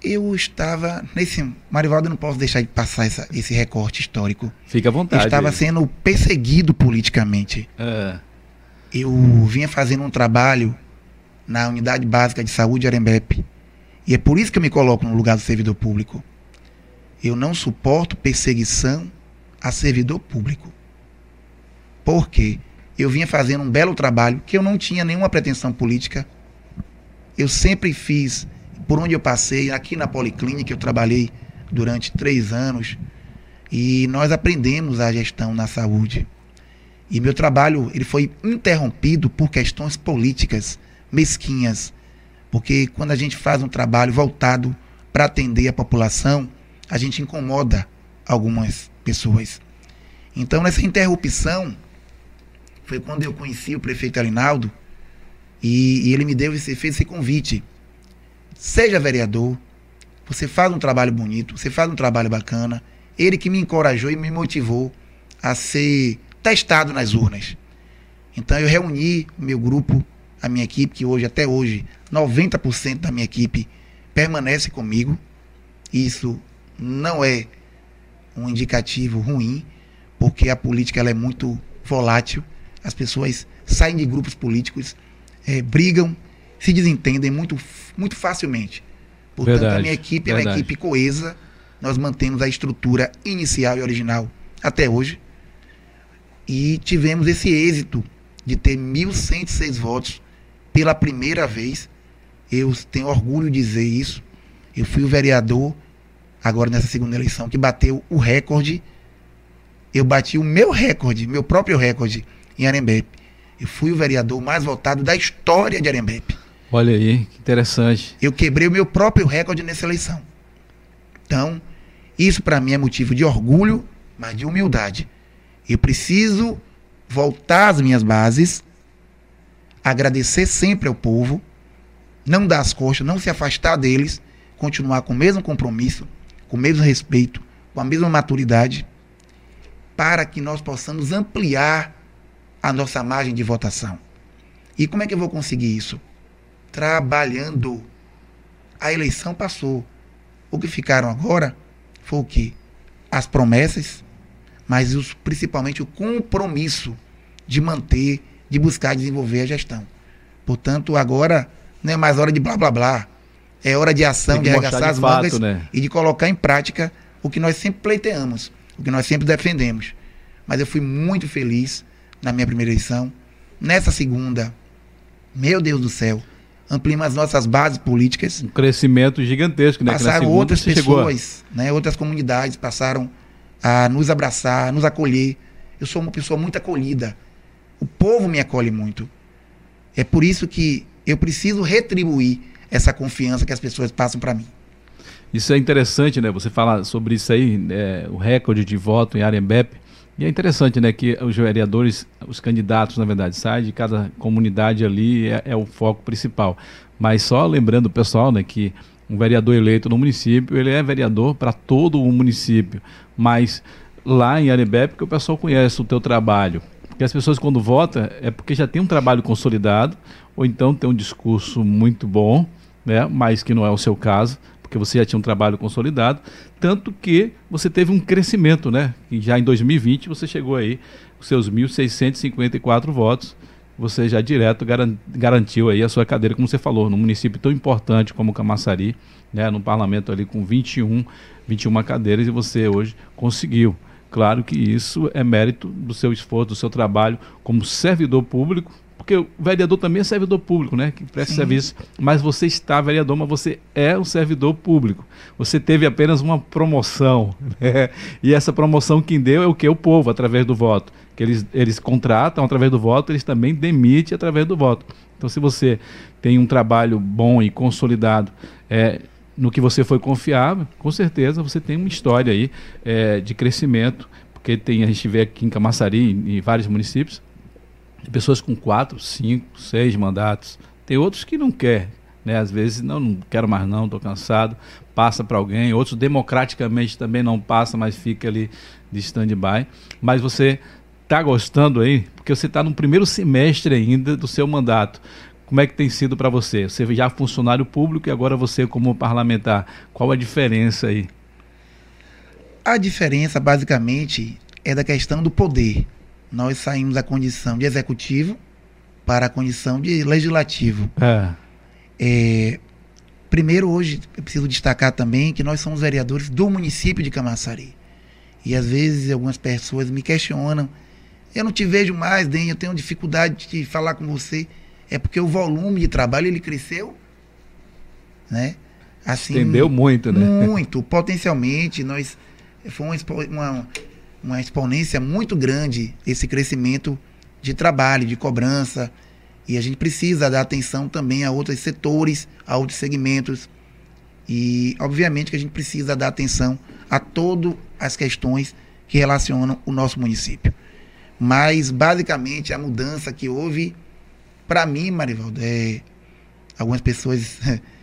Eu estava nesse Marivaldo eu não posso deixar de passar essa, esse recorte histórico. Fica à vontade. Eu estava sendo perseguido politicamente. É. Eu vinha fazendo um trabalho na unidade básica de saúde Arembepe. E é por isso que eu me coloco no lugar do servidor público. Eu não suporto perseguição a servidor público. Por quê? Eu vinha fazendo um belo trabalho que eu não tinha nenhuma pretensão política. Eu sempre fiz por onde eu passei, aqui na Policlínica, eu trabalhei durante três anos e nós aprendemos a gestão na saúde. E meu trabalho ele foi interrompido por questões políticas mesquinhas, porque quando a gente faz um trabalho voltado para atender a população, a gente incomoda algumas pessoas. Então, nessa interrupção, foi quando eu conheci o prefeito Alinaldo e, e ele me deu esse, fez esse convite Seja vereador, você faz um trabalho bonito, você faz um trabalho bacana. Ele que me encorajou e me motivou a ser testado nas urnas. Então eu reuni o meu grupo, a minha equipe, que hoje, até hoje, 90% da minha equipe permanece comigo. Isso não é um indicativo ruim, porque a política ela é muito volátil. As pessoas saem de grupos políticos, é, brigam, se desentendem muito, muito facilmente. Portanto, verdade, a minha equipe é uma equipe coesa. Nós mantemos a estrutura inicial e original até hoje. E tivemos esse êxito de ter 1.106 votos pela primeira vez. Eu tenho orgulho de dizer isso. Eu fui o vereador, agora nessa segunda eleição, que bateu o recorde. Eu bati o meu recorde, meu próprio recorde em Arembepe. Eu fui o vereador mais votado da história de Arembepe. Olha aí, que interessante. Eu quebrei o meu próprio recorde nessa eleição. Então, isso para mim é motivo de orgulho, mas de humildade. Eu preciso voltar às minhas bases, agradecer sempre ao povo, não dar as costas, não se afastar deles, continuar com o mesmo compromisso, com o mesmo respeito, com a mesma maturidade, para que nós possamos ampliar a nossa margem de votação. E como é que eu vou conseguir isso? Trabalhando. A eleição passou. O que ficaram agora foi o que? As promessas, mas os, principalmente o compromisso de manter, de buscar desenvolver a gestão. Portanto, agora não é mais hora de blá blá blá. É hora de ação, de arregaçar as mangas né? e de colocar em prática o que nós sempre pleiteamos, o que nós sempre defendemos. Mas eu fui muito feliz na minha primeira eleição. Nessa segunda, meu Deus do céu, ampliamos as nossas bases políticas. Um crescimento gigantesco, né? Passaram outras pessoas, né? outras comunidades passaram a nos abraçar, nos acolher. Eu sou uma pessoa muito acolhida. O povo me acolhe muito. É por isso que eu preciso retribuir essa confiança que as pessoas passam para mim. Isso é interessante, né? Você fala sobre isso aí, é, o recorde de voto em Arembepe. E é interessante, né, que os vereadores, os candidatos, na verdade, saem de cada comunidade ali, é, é o foco principal. Mas só lembrando o pessoal, né, que um vereador eleito no município, ele é vereador para todo o município. Mas lá em Arembepe, que o pessoal conhece o teu trabalho. Porque as pessoas quando votam é porque já tem um trabalho consolidado, ou então tem um discurso muito bom, né, mas que não é o seu caso porque você já tinha um trabalho consolidado, tanto que você teve um crescimento, né? E já em 2020 você chegou aí com seus 1.654 votos, você já direto garantiu aí a sua cadeira, como você falou, num município tão importante como Camaçari, né? No parlamento ali com 21, 21 cadeiras e você hoje conseguiu. Claro que isso é mérito do seu esforço, do seu trabalho como servidor público, porque o vereador também é servidor público, né? Que presta Sim. serviço. Mas você está vereador, mas você é um servidor público. Você teve apenas uma promoção. Né? E essa promoção quem deu é o que? O povo, através do voto. Que eles, eles contratam através do voto, eles também demitem através do voto. Então, se você tem um trabalho bom e consolidado é, no que você foi confiável, com certeza você tem uma história aí é, de crescimento, porque tem, a gente vê aqui em Camaçari, em vários municípios, tem pessoas com quatro, cinco, seis mandatos. Tem outros que não quer, né? Às vezes não, não quero mais não, estou cansado, passa para alguém. Outros democraticamente também não passa, mas fica ali de stand-by. Mas você está gostando aí, porque você está no primeiro semestre ainda do seu mandato. Como é que tem sido para você? Você já é funcionário público e agora você como parlamentar. Qual a diferença aí? A diferença, basicamente, é da questão do poder nós saímos da condição de executivo para a condição de legislativo. É. É, primeiro, hoje, eu preciso destacar também que nós somos vereadores do município de Camaçari. E às vezes algumas pessoas me questionam. Eu não te vejo mais, Den, eu tenho dificuldade de falar com você. É porque o volume de trabalho ele cresceu, né? Assim, Entendeu muito, né? Muito. Potencialmente, nós foi uma, uma, uma exponência muito grande esse crescimento de trabalho, de cobrança. E a gente precisa dar atenção também a outros setores, a outros segmentos. E, obviamente, que a gente precisa dar atenção a todas as questões que relacionam o nosso município. Mas, basicamente, a mudança que houve, para mim, Marivaldo, é, algumas pessoas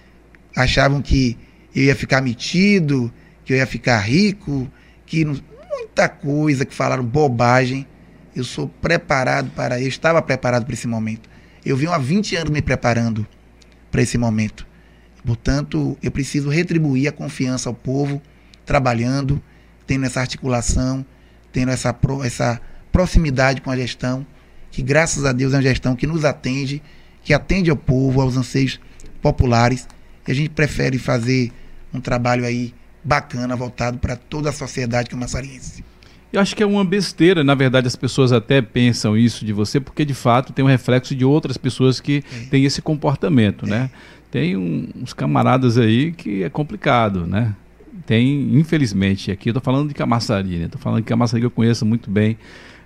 achavam que eu ia ficar metido, que eu ia ficar rico, que muita coisa que falaram bobagem. Eu sou preparado para, eu estava preparado para esse momento. Eu venho há 20 anos me preparando para esse momento. Portanto, eu preciso retribuir a confiança ao povo, trabalhando, tendo essa articulação, tendo essa, essa proximidade com a gestão, que graças a Deus é uma gestão que nos atende, que atende ao povo, aos anseios populares. E a gente prefere fazer um trabalho aí bacana, voltado para toda a sociedade camaçariense. Eu acho que é uma besteira, na verdade as pessoas até pensam isso de você, porque de fato tem um reflexo de outras pessoas que é. têm esse comportamento, é. né? Tem um, uns camaradas aí que é complicado, né? Tem, infelizmente, aqui eu tô falando de Camaçari, né? Tô falando de Camaçari que eu conheço muito bem,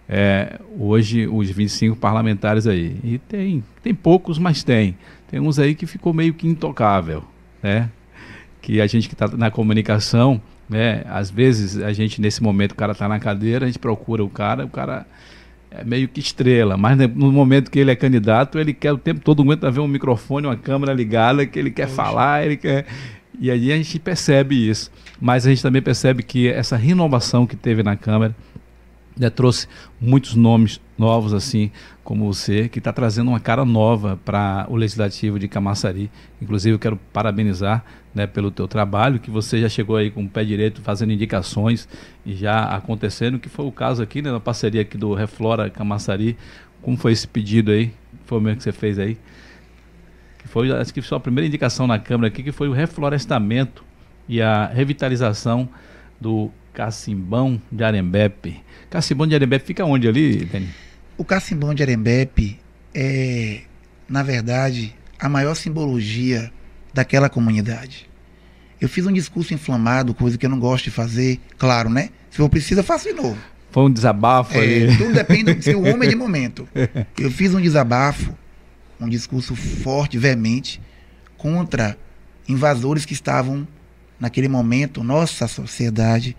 é, hoje os 25 parlamentares aí. E tem, tem poucos, mas tem. Tem uns aí que ficou meio que intocável, né? Que a gente que está na comunicação né? Às vezes a gente, nesse momento, o cara está na cadeira, a gente procura o cara, o cara é meio que estrela, mas no momento que ele é candidato, ele quer o tempo todo aguenta ver um microfone, uma câmera ligada, que ele quer Poxa. falar, ele quer. E aí a gente percebe isso. Mas a gente também percebe que essa renovação que teve na Câmara né, trouxe muitos nomes novos, assim como você, que está trazendo uma cara nova para o Legislativo de Camaçari. Inclusive, eu quero parabenizar né, pelo teu trabalho, que você já chegou aí com o pé direito fazendo indicações e já acontecendo, que foi o caso aqui, né, na parceria aqui do Reflora Camaçari. Como foi esse pedido aí? Foi o mesmo que você fez aí? Que foi, acho que foi a primeira indicação na Câmara aqui, que foi o reflorestamento e a revitalização do Cacimbão de Arembepe. Cacimbão de Arembepe fica onde ali, Dani? O Cacimbão de Arembepe é, na verdade, a maior simbologia daquela comunidade. Eu fiz um discurso inflamado, coisa que eu não gosto de fazer, claro, né? Se for preciso, eu faço de novo. Foi um desabafo é, aí. Tudo depende se o homem de momento. Eu fiz um desabafo, um discurso forte, veemente, contra invasores que estavam naquele momento, nossa sociedade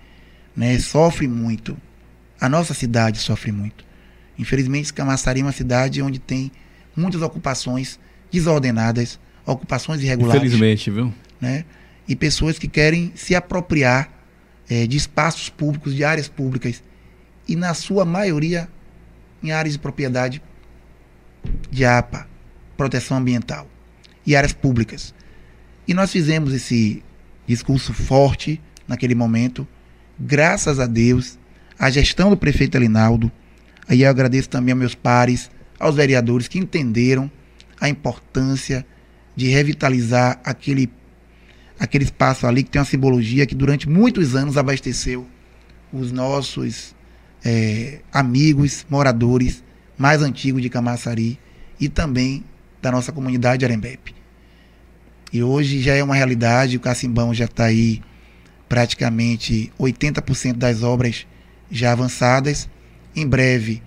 né, sofre muito. A nossa cidade sofre muito. Infelizmente, Camaçari é uma cidade onde tem muitas ocupações desordenadas, ocupações irregulares. Infelizmente, viu? Né? E pessoas que querem se apropriar é, de espaços públicos, de áreas públicas, e na sua maioria em áreas de propriedade de APA, proteção ambiental, e áreas públicas. E nós fizemos esse discurso forte naquele momento, graças a Deus, a gestão do prefeito Alinaldo. Aí eu agradeço também aos meus pares, aos vereadores que entenderam a importância de revitalizar aquele, aquele espaço ali que tem uma simbologia que durante muitos anos abasteceu os nossos é, amigos, moradores mais antigos de Camaçari e também da nossa comunidade de Arembepe. E hoje já é uma realidade, o Cacimbão já está aí praticamente 80% das obras já avançadas. Em breve,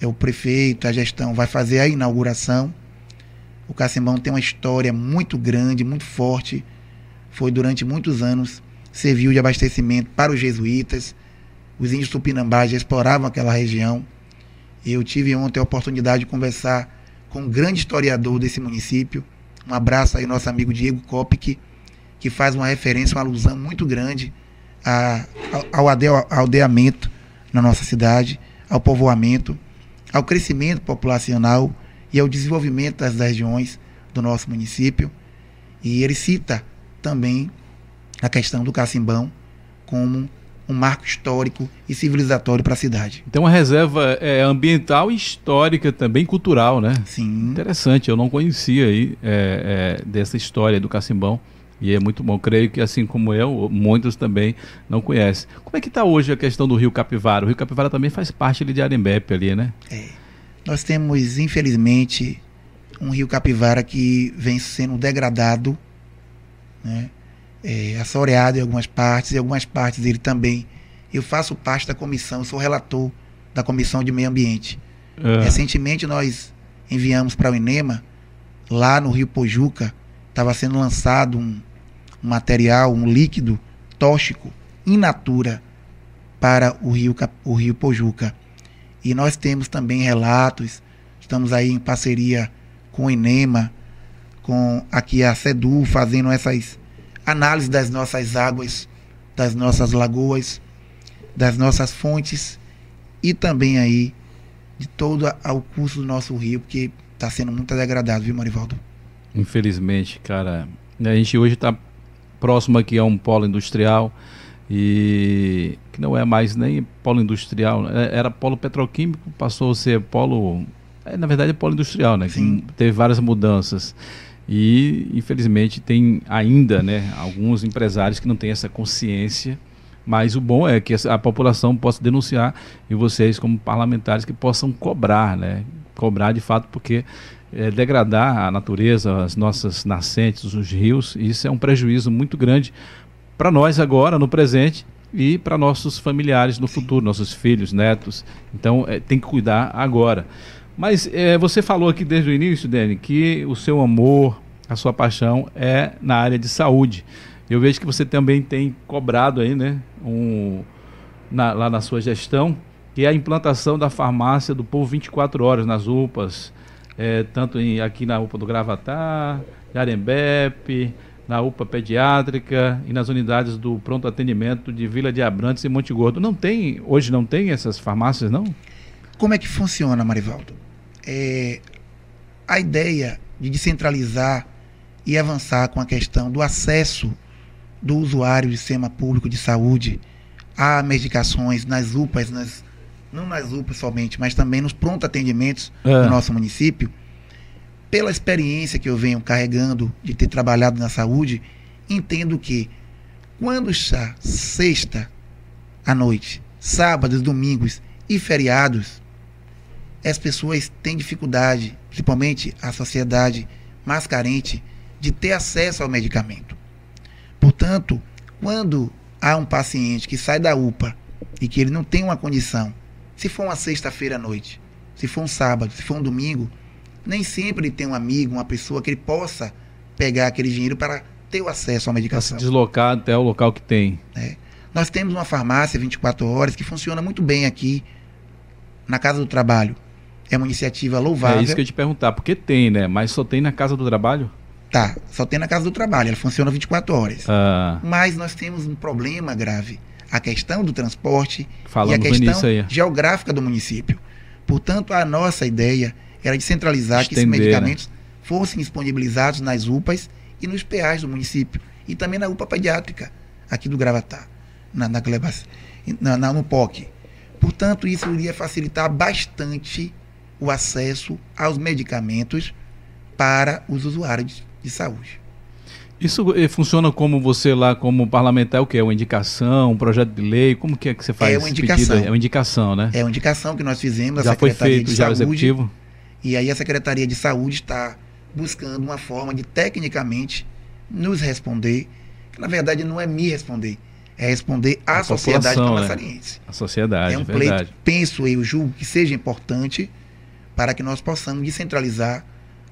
é o prefeito, a gestão vai fazer a inauguração. O Cacimbão tem uma história muito grande, muito forte. Foi durante muitos anos serviu de abastecimento para os jesuítas. Os índios tupinambás já exploravam aquela região. Eu tive ontem a oportunidade de conversar com um grande historiador desse município. Um abraço aí nosso amigo Diego Kopic, que faz uma referência, uma alusão muito grande a, ao, ao aldeamento na nossa cidade, ao povoamento, ao crescimento populacional e ao desenvolvimento das regiões do nosso município. E ele cita também a questão do cacimbão como um marco histórico e civilizatório para a cidade. Então, uma reserva é, ambiental e histórica também cultural, né? Sim. Interessante, eu não conhecia aí é, é, dessa história do Cacimbão. E é muito bom. Creio que, assim como eu, muitos também não conhecem. Como é que está hoje a questão do Rio Capivara? O Rio Capivara também faz parte ali de Arembepe, ali, né? É. Nós temos, infelizmente, um Rio Capivara que vem sendo degradado, né? É, assoreado em algumas partes, em algumas partes ele também. Eu faço parte da comissão, sou relator da Comissão de Meio Ambiente. É. Recentemente nós enviamos para o INEMA, lá no Rio Pojuca, estava sendo lançado um, material, um líquido tóxico in natura para o rio, o rio Pojuca. E nós temos também relatos, estamos aí em parceria com o INEMA, com aqui a SEDU, fazendo essas análise das nossas águas, das nossas lagoas, das nossas fontes e também aí de todo o curso do nosso rio, porque está sendo muito degradado, viu, Marivaldo? Infelizmente, cara. A gente hoje está próximo aqui a um polo industrial e que não é mais nem polo industrial, é, era polo petroquímico, passou a ser polo, é, na verdade é polo industrial, né? Sim. Teve várias mudanças. E infelizmente tem ainda, né, alguns empresários que não têm essa consciência mas o bom é que a população possa denunciar e vocês, como parlamentares, que possam cobrar, né? Cobrar de fato, porque é, degradar a natureza, as nossas nascentes, os rios, isso é um prejuízo muito grande para nós agora, no presente, e para nossos familiares no futuro, nossos filhos, netos. Então é, tem que cuidar agora. Mas é, você falou aqui desde o início, Dani, que o seu amor, a sua paixão é na área de saúde. Eu vejo que você também tem cobrado aí, né, um, na, lá na sua gestão, que é a implantação da farmácia do Povo 24 Horas nas UPAs, é, tanto em, aqui na UPA do Gravatar, Arembepe, na UPA Pediátrica e nas unidades do pronto atendimento de Vila de Abrantes e Monte Gordo. Não tem, hoje não tem essas farmácias, não? Como é que funciona, Marivaldo? É, a ideia de descentralizar e avançar com a questão do acesso do usuário de sistema público de saúde a medicações nas UPAs, nas, não nas UPAs somente, mas também nos pronto atendimentos é. do nosso município, pela experiência que eu venho carregando de ter trabalhado na saúde, entendo que quando está sexta à noite, sábados, domingos e feriados, as pessoas têm dificuldade, principalmente a sociedade mais carente, de ter acesso ao medicamento. Portanto, quando há um paciente que sai da UPA e que ele não tem uma condição, se for uma sexta-feira à noite, se for um sábado, se for um domingo, nem sempre ele tem um amigo, uma pessoa que ele possa pegar aquele dinheiro para ter o acesso à medicação. Para se deslocar até o local que tem. É. Nós temos uma farmácia 24 horas que funciona muito bem aqui na Casa do Trabalho. É uma iniciativa louvável. É isso que eu ia te perguntar, porque tem, né? Mas só tem na Casa do Trabalho? Tá, só tem na casa do trabalho, ela funciona 24 horas. Ah. Mas nós temos um problema grave. A questão do transporte Falamos e a questão aí. geográfica do município. Portanto, a nossa ideia era de centralizar Estender, que esses né? medicamentos né? fossem disponibilizados nas UPAs e nos PAs do município. E também na UPA pediátrica, aqui do Gravatá, na, na, na, na no POC. Portanto, isso iria facilitar bastante o acesso aos medicamentos para os usuários de saúde. Isso eh, funciona como você lá, como parlamentar, o que? É uma indicação, um projeto de lei? Como que é que você faz É uma indicação. É uma indicação, né? É uma indicação que nós fizemos, já foi feito, já Saúde. Executivo? E aí a Secretaria de Saúde está buscando uma forma de, tecnicamente, nos responder, que na verdade não é me responder, é responder à a sociedade camassariense. Né? A sociedade, É um verdade. pleito, penso eu, julgo que seja importante para que nós possamos descentralizar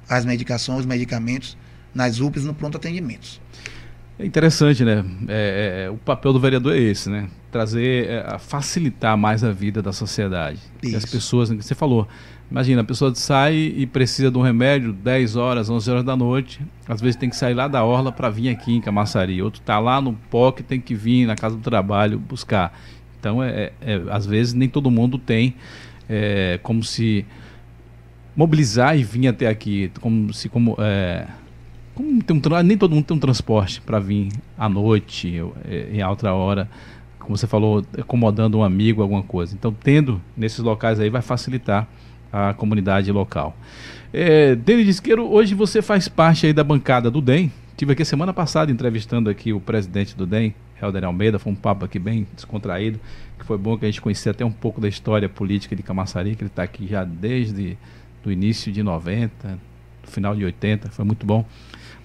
as medicações, os medicamentos nas UPAs no pronto atendimento. É interessante, né? É, é, o papel do vereador é esse, né? Trazer, é, facilitar mais a vida da sociedade. Isso. As pessoas, né, você falou, imagina, a pessoa sai e precisa de um remédio 10 horas, 11 horas da noite, às vezes tem que sair lá da orla para vir aqui em Camaçari. Outro está lá no POC, tem que vir na casa do trabalho buscar. Então, é, é, às vezes, nem todo mundo tem é, como se mobilizar e vir até aqui, como se como é, como tem um, nem todo mundo tem um transporte para vir à noite, é, em outra hora, como você falou, acomodando um amigo, alguma coisa. Então, tendo nesses locais aí vai facilitar a comunidade local. É, Denis Isqueiro, hoje você faz parte aí da bancada do DEM. Tive aqui semana passada entrevistando aqui o presidente do DEM, Helder Almeida, foi um papo aqui bem descontraído, que foi bom que a gente conhecia até um pouco da história política de Camaçari, que ele está aqui já desde do início de 90, final de 80, foi muito bom.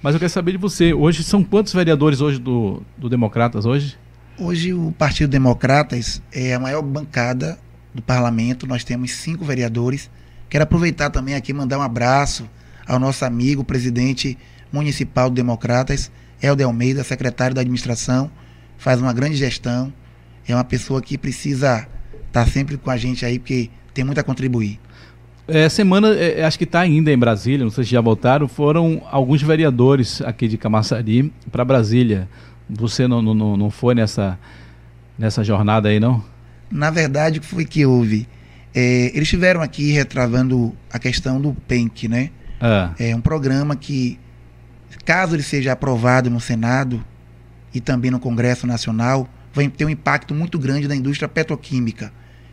Mas eu quero saber de você, hoje são quantos vereadores hoje do, do Democratas hoje? Hoje o Partido Democratas é a maior bancada do parlamento, nós temos cinco vereadores. Quero aproveitar também aqui mandar um abraço ao nosso amigo, presidente municipal do Democratas, Helder Almeida, secretário da administração, faz uma grande gestão, é uma pessoa que precisa estar sempre com a gente aí, porque tem muito a contribuir. É, semana, é, acho que está ainda em Brasília, não sei se já votaram, foram alguns vereadores aqui de Camaçari para Brasília. Você não, não, não foi nessa, nessa jornada aí, não? Na verdade, o que foi que houve? É, eles estiveram aqui retravando a questão do PENC, né? Ah. É um programa que, caso ele seja aprovado no Senado e também no Congresso Nacional, vai ter um impacto muito grande na indústria petroquímica.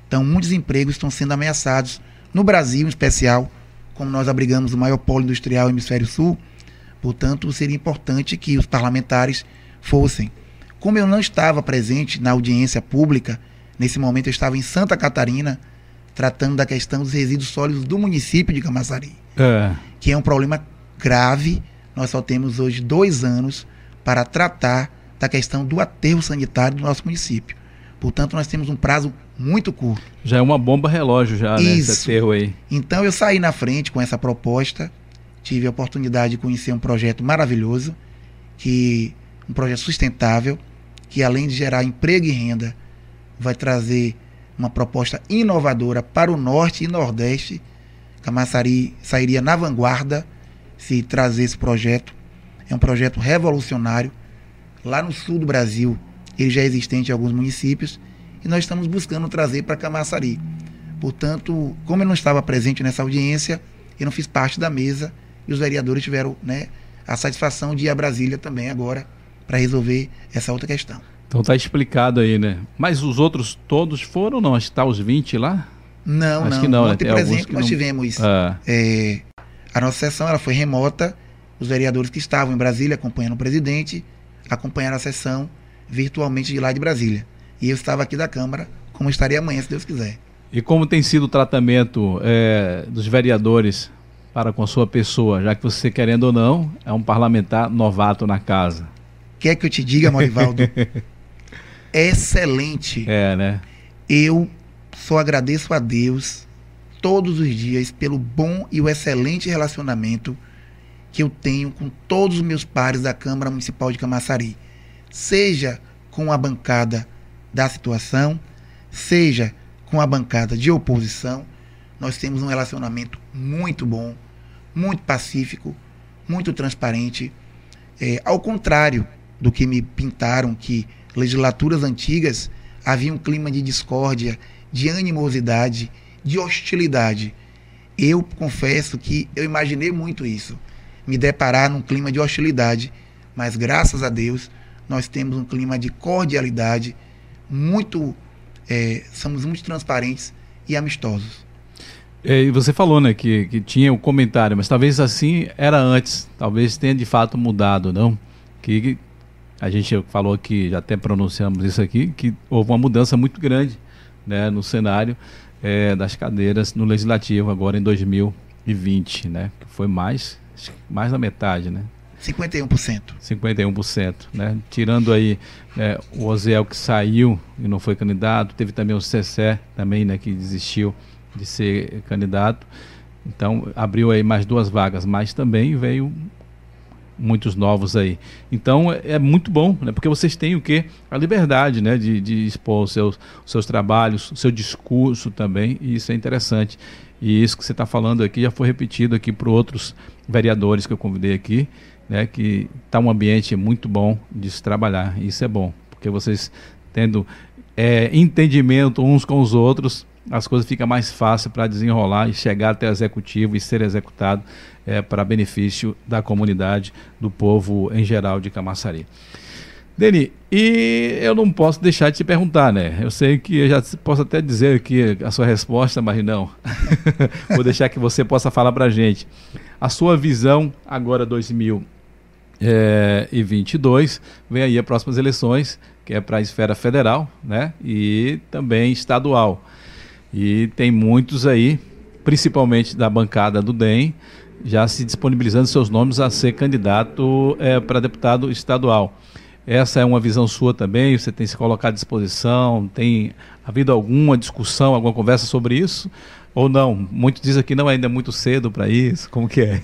Então, muitos empregos estão sendo ameaçados no Brasil, em especial, como nós abrigamos o maior polo industrial do hemisfério sul, portanto, seria importante que os parlamentares fossem. Como eu não estava presente na audiência pública, nesse momento eu estava em Santa Catarina, tratando da questão dos resíduos sólidos do município de Camaçari, é. que é um problema grave. Nós só temos hoje dois anos para tratar da questão do aterro sanitário do nosso município. Portanto, nós temos um prazo muito curto. Já é uma bomba relógio já, Isso. né? Esse aterro aí. Então eu saí na frente com essa proposta, tive a oportunidade de conhecer um projeto maravilhoso, que um projeto sustentável, que além de gerar emprego e renda, vai trazer uma proposta inovadora para o norte e nordeste. Camaçari sairia na vanguarda se trazer esse projeto. É um projeto revolucionário. Lá no sul do Brasil, ele já é existente em alguns municípios e nós estamos buscando trazer para Camaçari. Portanto, como eu não estava presente nessa audiência, eu não fiz parte da mesa e os vereadores tiveram né, a satisfação de ir a Brasília também agora para resolver essa outra questão. Então tá explicado aí, né? Mas os outros todos foram não? Acho que tá os 20 lá? Não, Acho não. Que não, Ontem, né? por exemplo, nós não... tivemos ah. é, a nossa sessão, ela foi remota. Os vereadores que estavam em Brasília acompanhando o presidente acompanharam a sessão virtualmente de lá de Brasília. E eu estava aqui da Câmara, como estaria amanhã, se Deus quiser. E como tem sido o tratamento é, dos vereadores para com a sua pessoa, já que você, querendo ou não, é um parlamentar novato na casa? Quer que eu te diga, Morivaldo? excelente. É, né? Eu só agradeço a Deus todos os dias pelo bom e o excelente relacionamento que eu tenho com todos os meus pares da Câmara Municipal de Camaçari. Seja com a bancada da situação, seja com a bancada de oposição, nós temos um relacionamento muito bom, muito pacífico, muito transparente. É, ao contrário do que me pintaram, que legislaturas antigas havia um clima de discórdia, de animosidade, de hostilidade. Eu confesso que eu imaginei muito isso, me deparar num clima de hostilidade, mas graças a Deus nós temos um clima de cordialidade, muito, é, somos muito transparentes e amistosos. É, e você falou, né, que, que tinha o comentário, mas talvez assim era antes, talvez tenha de fato mudado, não? Que a gente falou aqui, já até pronunciamos isso aqui, que houve uma mudança muito grande né, no cenário é, das cadeiras no Legislativo agora em 2020, né? Que foi mais, mais da metade, né? 51%. 51%, né? Tirando aí é, o Oziel que saiu e não foi candidato, teve também o Cessé também, né, que desistiu de ser candidato. Então, abriu aí mais duas vagas, mas também veio muitos novos aí. Então é, é muito bom, né? Porque vocês têm o quê? A liberdade, né? De, de expor os seus, os seus trabalhos, o seu discurso também, e isso é interessante. E isso que você está falando aqui já foi repetido aqui para outros vereadores que eu convidei aqui, né? Que está um ambiente muito bom de se trabalhar. Isso é bom, porque vocês tendo é, entendimento uns com os outros, as coisas ficam mais fáceis para desenrolar e chegar até o executivo e ser executado é, para benefício da comunidade, do povo em geral de Camaçari. Deni, e eu não posso deixar de te perguntar, né? Eu sei que eu já posso até dizer aqui a sua resposta, mas não. Vou deixar que você possa falar para a gente. A sua visão agora 2022, vem aí as próximas eleições, que é para a esfera federal, né? E também estadual. E tem muitos aí, principalmente da bancada do DEM, já se disponibilizando seus nomes a ser candidato é, para deputado estadual. Essa é uma visão sua também? Você tem se colocado à disposição? Tem havido alguma discussão, alguma conversa sobre isso? Ou não? Muitos dizem que não ainda é muito cedo para isso. Como que é?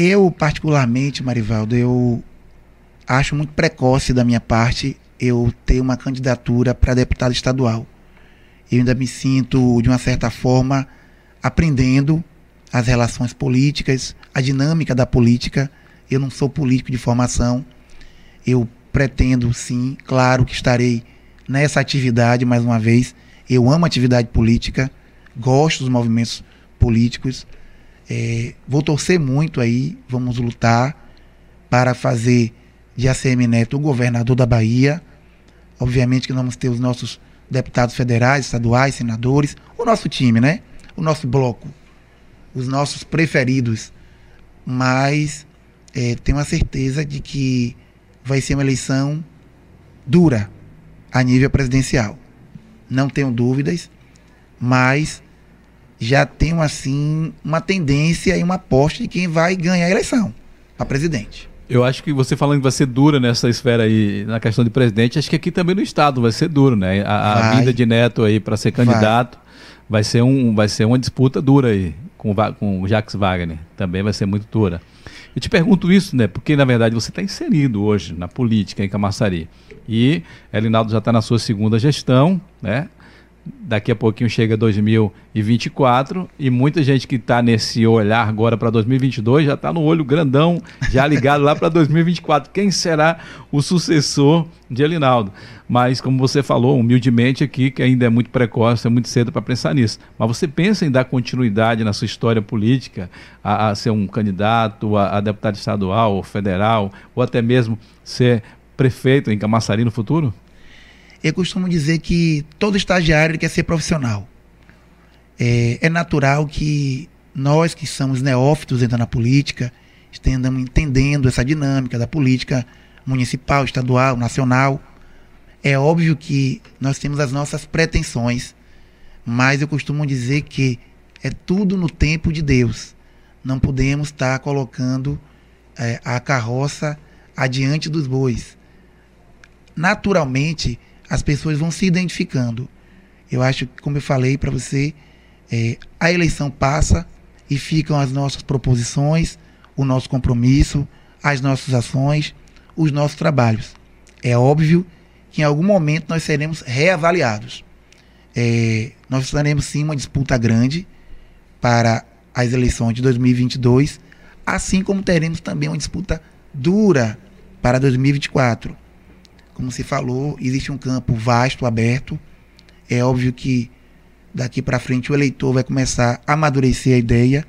Eu, particularmente, Marivaldo, eu acho muito precoce da minha parte eu ter uma candidatura para deputado estadual. Eu ainda me sinto, de uma certa forma, aprendendo as relações políticas, a dinâmica da política. Eu não sou político de formação. Eu pretendo, sim, claro que estarei nessa atividade mais uma vez. Eu amo atividade política, gosto dos movimentos políticos. É, vou torcer muito aí, vamos lutar para fazer de ACM Neto o governador da Bahia. Obviamente que vamos ter os nossos deputados federais, estaduais, senadores, o nosso time, né? O nosso bloco, os nossos preferidos. Mas é, tenho a certeza de que vai ser uma eleição dura a nível presidencial. Não tenho dúvidas, mas já tenho assim uma tendência e uma aposta de quem vai ganhar a eleição para presidente. Eu acho que você falando que vai ser dura nessa esfera aí, na questão de presidente, acho que aqui também no estado vai ser duro, né? A, a vinda de Neto aí para ser candidato vai. vai. ser um, vai ser uma disputa dura aí com, com o Jacques Wagner. Também vai ser muito dura. Eu te pergunto isso, né? Porque na verdade você está inserido hoje na política em Camaçari. E Elinaldo já está na sua segunda gestão, né? Daqui a pouquinho chega 2024 e muita gente que está nesse olhar agora para 2022 já está no olho grandão, já ligado lá para 2024. Quem será o sucessor de Elinaldo? Mas, como você falou, humildemente aqui, que ainda é muito precoce, é muito cedo para pensar nisso. Mas você pensa em dar continuidade na sua história política, a, a ser um candidato a, a deputado estadual ou federal, ou até mesmo ser prefeito em Camaçari no futuro? Eu costumo dizer que todo estagiário quer ser profissional. É, é natural que nós que somos neófitos dentro da política estejamos entendendo essa dinâmica da política municipal, estadual, nacional. É óbvio que nós temos as nossas pretensões, mas eu costumo dizer que é tudo no tempo de Deus. Não podemos estar colocando é, a carroça adiante dos bois. Naturalmente, as pessoas vão se identificando. Eu acho que, como eu falei para você, é, a eleição passa e ficam as nossas proposições, o nosso compromisso, as nossas ações, os nossos trabalhos. É óbvio que em algum momento nós seremos reavaliados. É, nós teremos sim uma disputa grande para as eleições de 2022, assim como teremos também uma disputa dura para 2024 como se falou, existe um campo vasto, aberto. É óbvio que daqui para frente o eleitor vai começar a amadurecer a ideia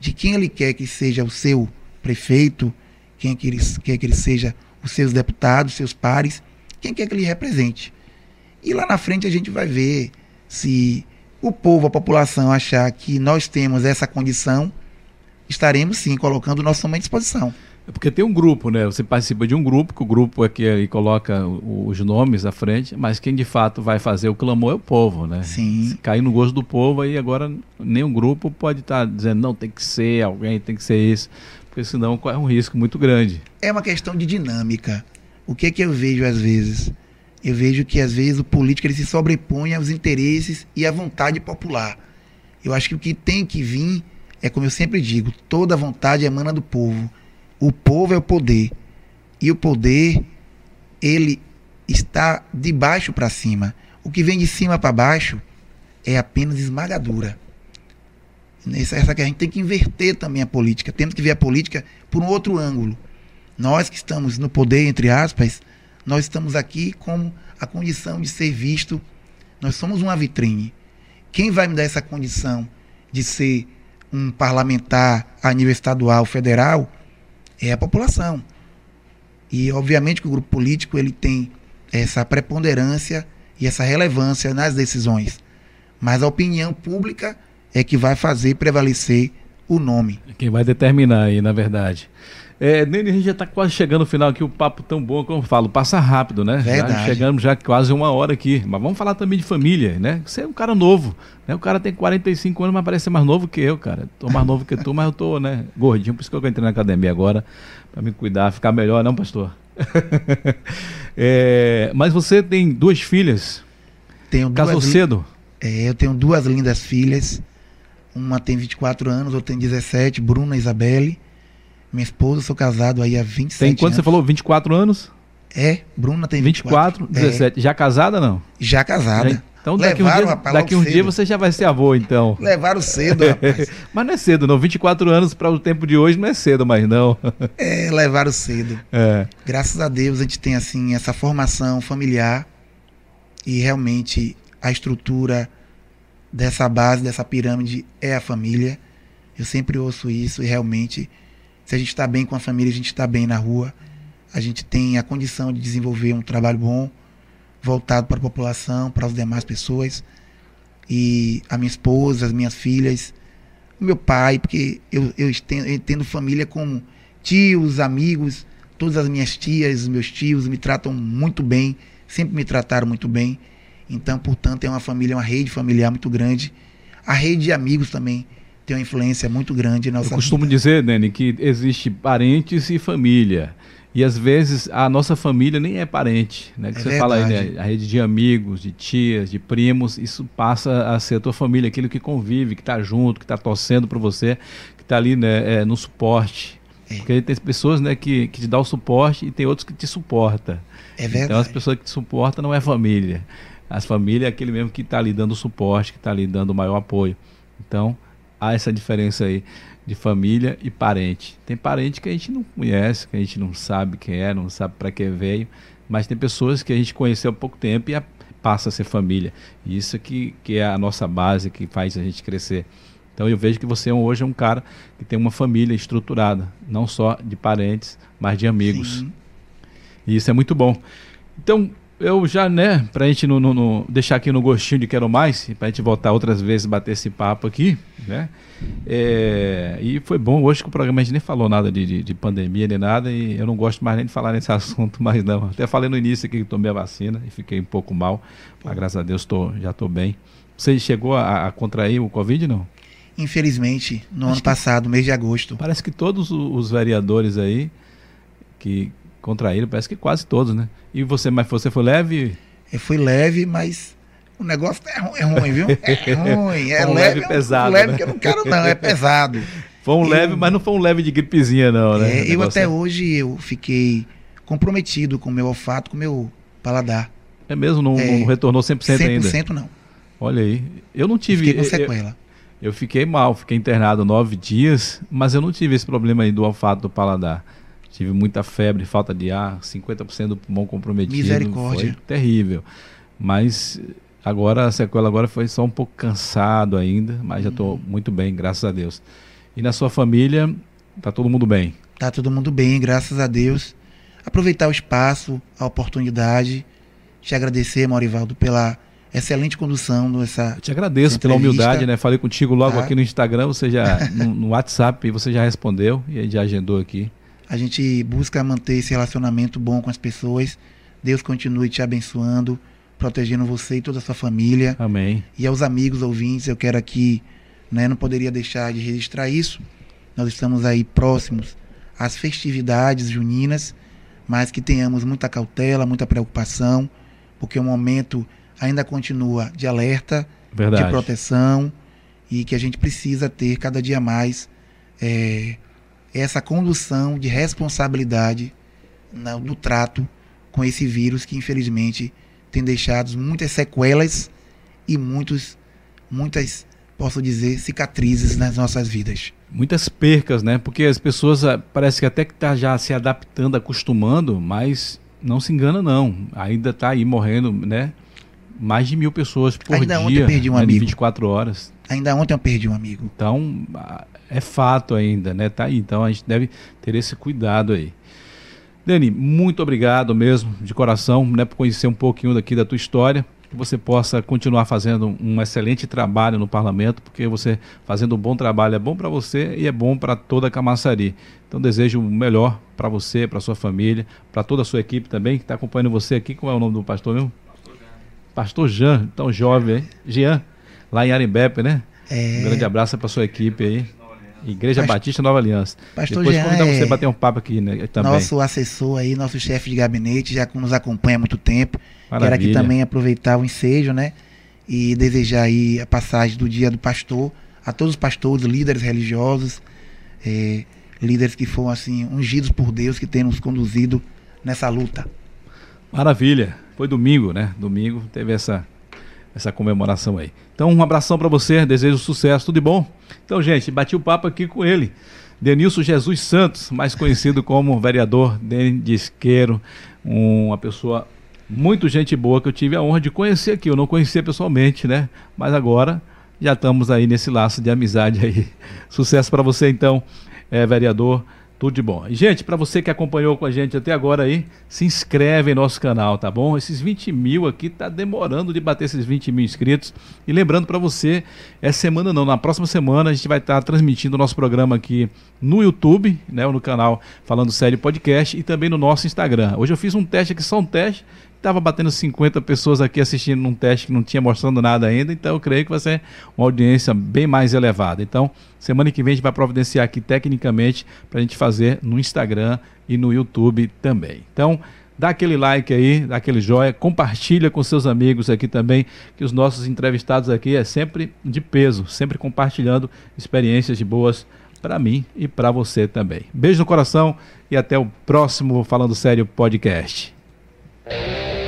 de quem ele quer que seja o seu prefeito, quem que ele quer que ele seja os seus deputados, seus pares, quem quer que ele represente. E lá na frente a gente vai ver se o povo, a população achar que nós temos essa condição, estaremos sim colocando o nosso nome à disposição. É porque tem um grupo, né? Você participa de um grupo, que o grupo é que aí coloca os nomes à frente, mas quem de fato vai fazer o clamor é o povo, né? Sim. Se cair no gosto do povo, aí agora nenhum grupo pode estar tá dizendo, não, tem que ser alguém, tem que ser isso, porque senão corre um risco muito grande. É uma questão de dinâmica. O que é que eu vejo às vezes? Eu vejo que às vezes o político ele se sobrepõe aos interesses e à vontade popular. Eu acho que o que tem que vir é, como eu sempre digo, toda vontade emana do povo o povo é o poder. E o poder, ele está de baixo para cima. O que vem de cima para baixo é apenas esmagadura. Essa, essa que a gente tem que inverter também a política. Temos que ver a política por um outro ângulo. Nós que estamos no poder, entre aspas, nós estamos aqui com a condição de ser visto. Nós somos uma vitrine. Quem vai me dar essa condição de ser um parlamentar a nível estadual, federal, é a população. E obviamente que o grupo político ele tem essa preponderância e essa relevância nas decisões. Mas a opinião pública é que vai fazer prevalecer o nome. Quem vai determinar aí, na verdade. É, Nene, a gente já está quase chegando no final aqui, o papo tão bom como eu falo, passa rápido, né? Verdade. Já chegamos já quase uma hora aqui. Mas vamos falar também de família, né? Você é um cara novo, né? O cara tem 45 anos, mas parece ser mais novo que eu, cara. Tô mais novo que tu, mas eu tô, né, gordinho, por isso que eu entrei na academia agora, para me cuidar, ficar melhor, não, pastor? é, mas você tem duas filhas. Tenho duas Casou cedo? É, eu tenho duas lindas filhas. Uma tem 24 anos, outra tem 17, Bruna e Isabelle. Minha esposa, sou casado aí há 27 Tem quanto anos. você falou? 24 anos? É, Bruna tem 24, 24. 17. É. Já casada não? Já casada. Já- Então daqui Levaram, um dia, rapaz, daqui um dia você já vai ser avô, então. Levaram cedo, rapaz. Mas não é cedo, não. 24 anos para o tempo de hoje não é cedo mais, não. É, levaram cedo. É. Graças a Deus a gente tem assim essa formação familiar e realmente a estrutura dessa base, dessa pirâmide é a família. Eu sempre ouço isso e realmente se a gente está bem com a família, a gente está bem na rua. A gente tem a condição de desenvolver um trabalho bom, voltado para a população, para as demais pessoas. E a minha esposa, as minhas filhas, o meu pai, porque eu, eu, entendo, eu entendo família como tios, amigos, todas as minhas tias, meus tios me tratam muito bem, sempre me trataram muito bem. Então, portanto, é uma família, uma rede familiar muito grande. A rede de amigos também tem uma influência muito grande na Eu nossa costumo vida. dizer, Dani, que existe parentes e família. E às vezes a nossa família nem é parente, né? Que É você fala aí, verdade. né? A rede de amigos, de tias, de primos, isso passa a ser a tua família, aquilo que convive, que está junto, que está torcendo por você, que está ali né, é, no suporte. É. Porque tem pessoas né, que, que te dão o suporte e tem outros que te suportam. É Então as verdade. pessoas que te suportam não é família. As famílias é aquele mesmo que está ali dando suporte, que está ali dando o maior apoio. Então há essa diferença aí de família e parente. Tem parente que a gente não conhece, que a gente não sabe quem é, não sabe para que veio, mas tem pessoas que a gente conheceu há pouco tempo e a- passa a ser família. E isso que, que é a nossa base, que faz a gente crescer. Então eu vejo que você hoje é um cara que tem uma família estruturada, não só de parentes, mas de amigos. Sim. E isso é muito bom. Então, eu já, né, pra gente não, não- não deixar aqui no gostinho de quero mais, pra gente voltar outras vezes bater esse papo aqui, né? É, e foi bom hoje que o programa a gente nem falou nada de, de, de pandemia nem nada, e eu não gosto mais nem de falar nesse assunto mais não. Até falei no início aqui que tomei a vacina e fiquei um pouco mal, mas graças a Deus tô, já tô bem. Você chegou a, a contrair o Covid, não? Infelizmente, no Acho ano passado, mês de agosto, Parece que todos os vereadores aí que contraíram, parece que quase todos, né? E você, mas você foi leve? eu fui leve, mas o negócio é, ru- é ruim, viu? É ruim, é um leve, leve pesado, leve né? que eu não quero não, é pesado. Foi um Eu- leve, mas não foi um leve de gripezinha, não, né? É, eu até é- hoje eu fiquei comprometido com o meu olfato, com o meu paladar. É mesmo, não, É, não retornou 100%, 100% ainda. não. Olha aí. Eu não tive. Fiquei com eu- eu, sequela. eu fiquei mal, fiquei internado nove dias, mas eu não tive esse problema aí do olfato do paladar. Tive muita febre, falta de ar, 50% do pulmão comprometido. Misericórdia. Foi terrível. Mas agora, a sequela agora foi só um pouco cansado ainda, mas já Uhum. estou muito bem, graças a Deus. E na sua família, tá todo mundo bem? Tá todo mundo bem, graças a Deus. Aproveitar o espaço, a oportunidade. Te agradecer, Maurivaldo, pela excelente condução dessa. Eu te agradeço pela humildade, né? Falei contigo logo Tá. aqui no Instagram, você já no, no WhatsApp você já respondeu e já agendou aqui. A gente busca manter esse relacionamento bom com as pessoas. Deus continue te abençoando, protegendo você e toda a sua família. Amém. E aos amigos ouvintes, eu quero aqui, né, não poderia deixar de registrar isso. Nós estamos aí próximos às festividades juninas, mas que tenhamos muita cautela, muita preocupação, porque o momento ainda continua de alerta, Verdade. de proteção e que a gente precisa ter cada dia mais é, essa condução de responsabilidade na- no trato com esse vírus que infelizmente tem deixado muitas sequelas e muitos, muitas, posso dizer, cicatrizes nas nossas vidas. Muitas percas, né? Porque as pessoas ah, parece que até que tá já se adaptando, acostumando, mas não se engana não. Ainda tá aí morrendo, né? Mais de mil pessoas por Ainda ontem dia, eu perdi um né, amigo. 24 horas. Ainda ontem eu perdi um amigo. Então, é fato ainda, né? Tá aí. Então a gente deve ter esse cuidado aí. Dani, muito obrigado mesmo, de coração, né, por conhecer um pouquinho daqui da tua história. Que você possa continuar fazendo um excelente trabalho no parlamento, porque você fazendo um bom trabalho é bom para você e é bom para toda a Camaçari. Então desejo o melhor para você, para sua família, para toda a sua equipe também, que está acompanhando você aqui. Qual é o nome do pastor mesmo? Pastor Jean, tão jovem, hein? Jean, lá em Arimbepe, né? É, Um grande abraço para sua equipe aí. Igreja Past- Batista Nova Aliança. Pastor Depois Jean convidar você é bater um papo aqui né, também. nosso assessor aí, nosso chefe de gabinete, já nos acompanha há muito tempo. Quero aqui Maravilha. também aproveitar o ensejo, né? E desejar aí a passagem do dia do pastor a todos os pastores, líderes religiosos, eh, líderes que foram assim ungidos por Deus, que têm nos conduzido nessa luta. Maravilha. Foi domingo, né? Domingo teve essa essa comemoração aí. Então, um abração para você, desejo sucesso, tudo de bom? Então, gente, bati o papo aqui com ele. Denilson Jesus Santos, mais conhecido como vereador de Isqueiro, uma pessoa muito gente boa que eu tive a honra de conhecer aqui. Eu não conhecia pessoalmente, né? Mas agora já estamos aí nesse laço de amizade aí. Sucesso para você então, é, vereador. Tudo de bom. E, gente, para você que acompanhou com a gente até agora aí, se inscreve em nosso canal, tá bom? Esses 20 mil aqui tá demorando de bater esses 20 mil inscritos. E lembrando para você, essa semana não, na próxima semana a gente vai estar tá transmitindo o nosso programa aqui no YouTube, né? No canal Falando Sério Podcast e também no nosso Instagram. Hoje eu fiz um teste aqui, só um teste estava batendo 50 pessoas aqui assistindo num teste que não tinha mostrando nada ainda, então eu creio que vai ser uma audiência bem mais elevada. Então, semana que vem a gente vai providenciar aqui tecnicamente para a gente fazer no Instagram e no YouTube também. Então, dá aquele like aí, dá aquele joia, compartilha com seus amigos aqui também, que os nossos entrevistados aqui é sempre de peso, sempre compartilhando experiências de boas para mim e para você também. Beijo no coração e até o próximo Falando Sério podcast. Thank you.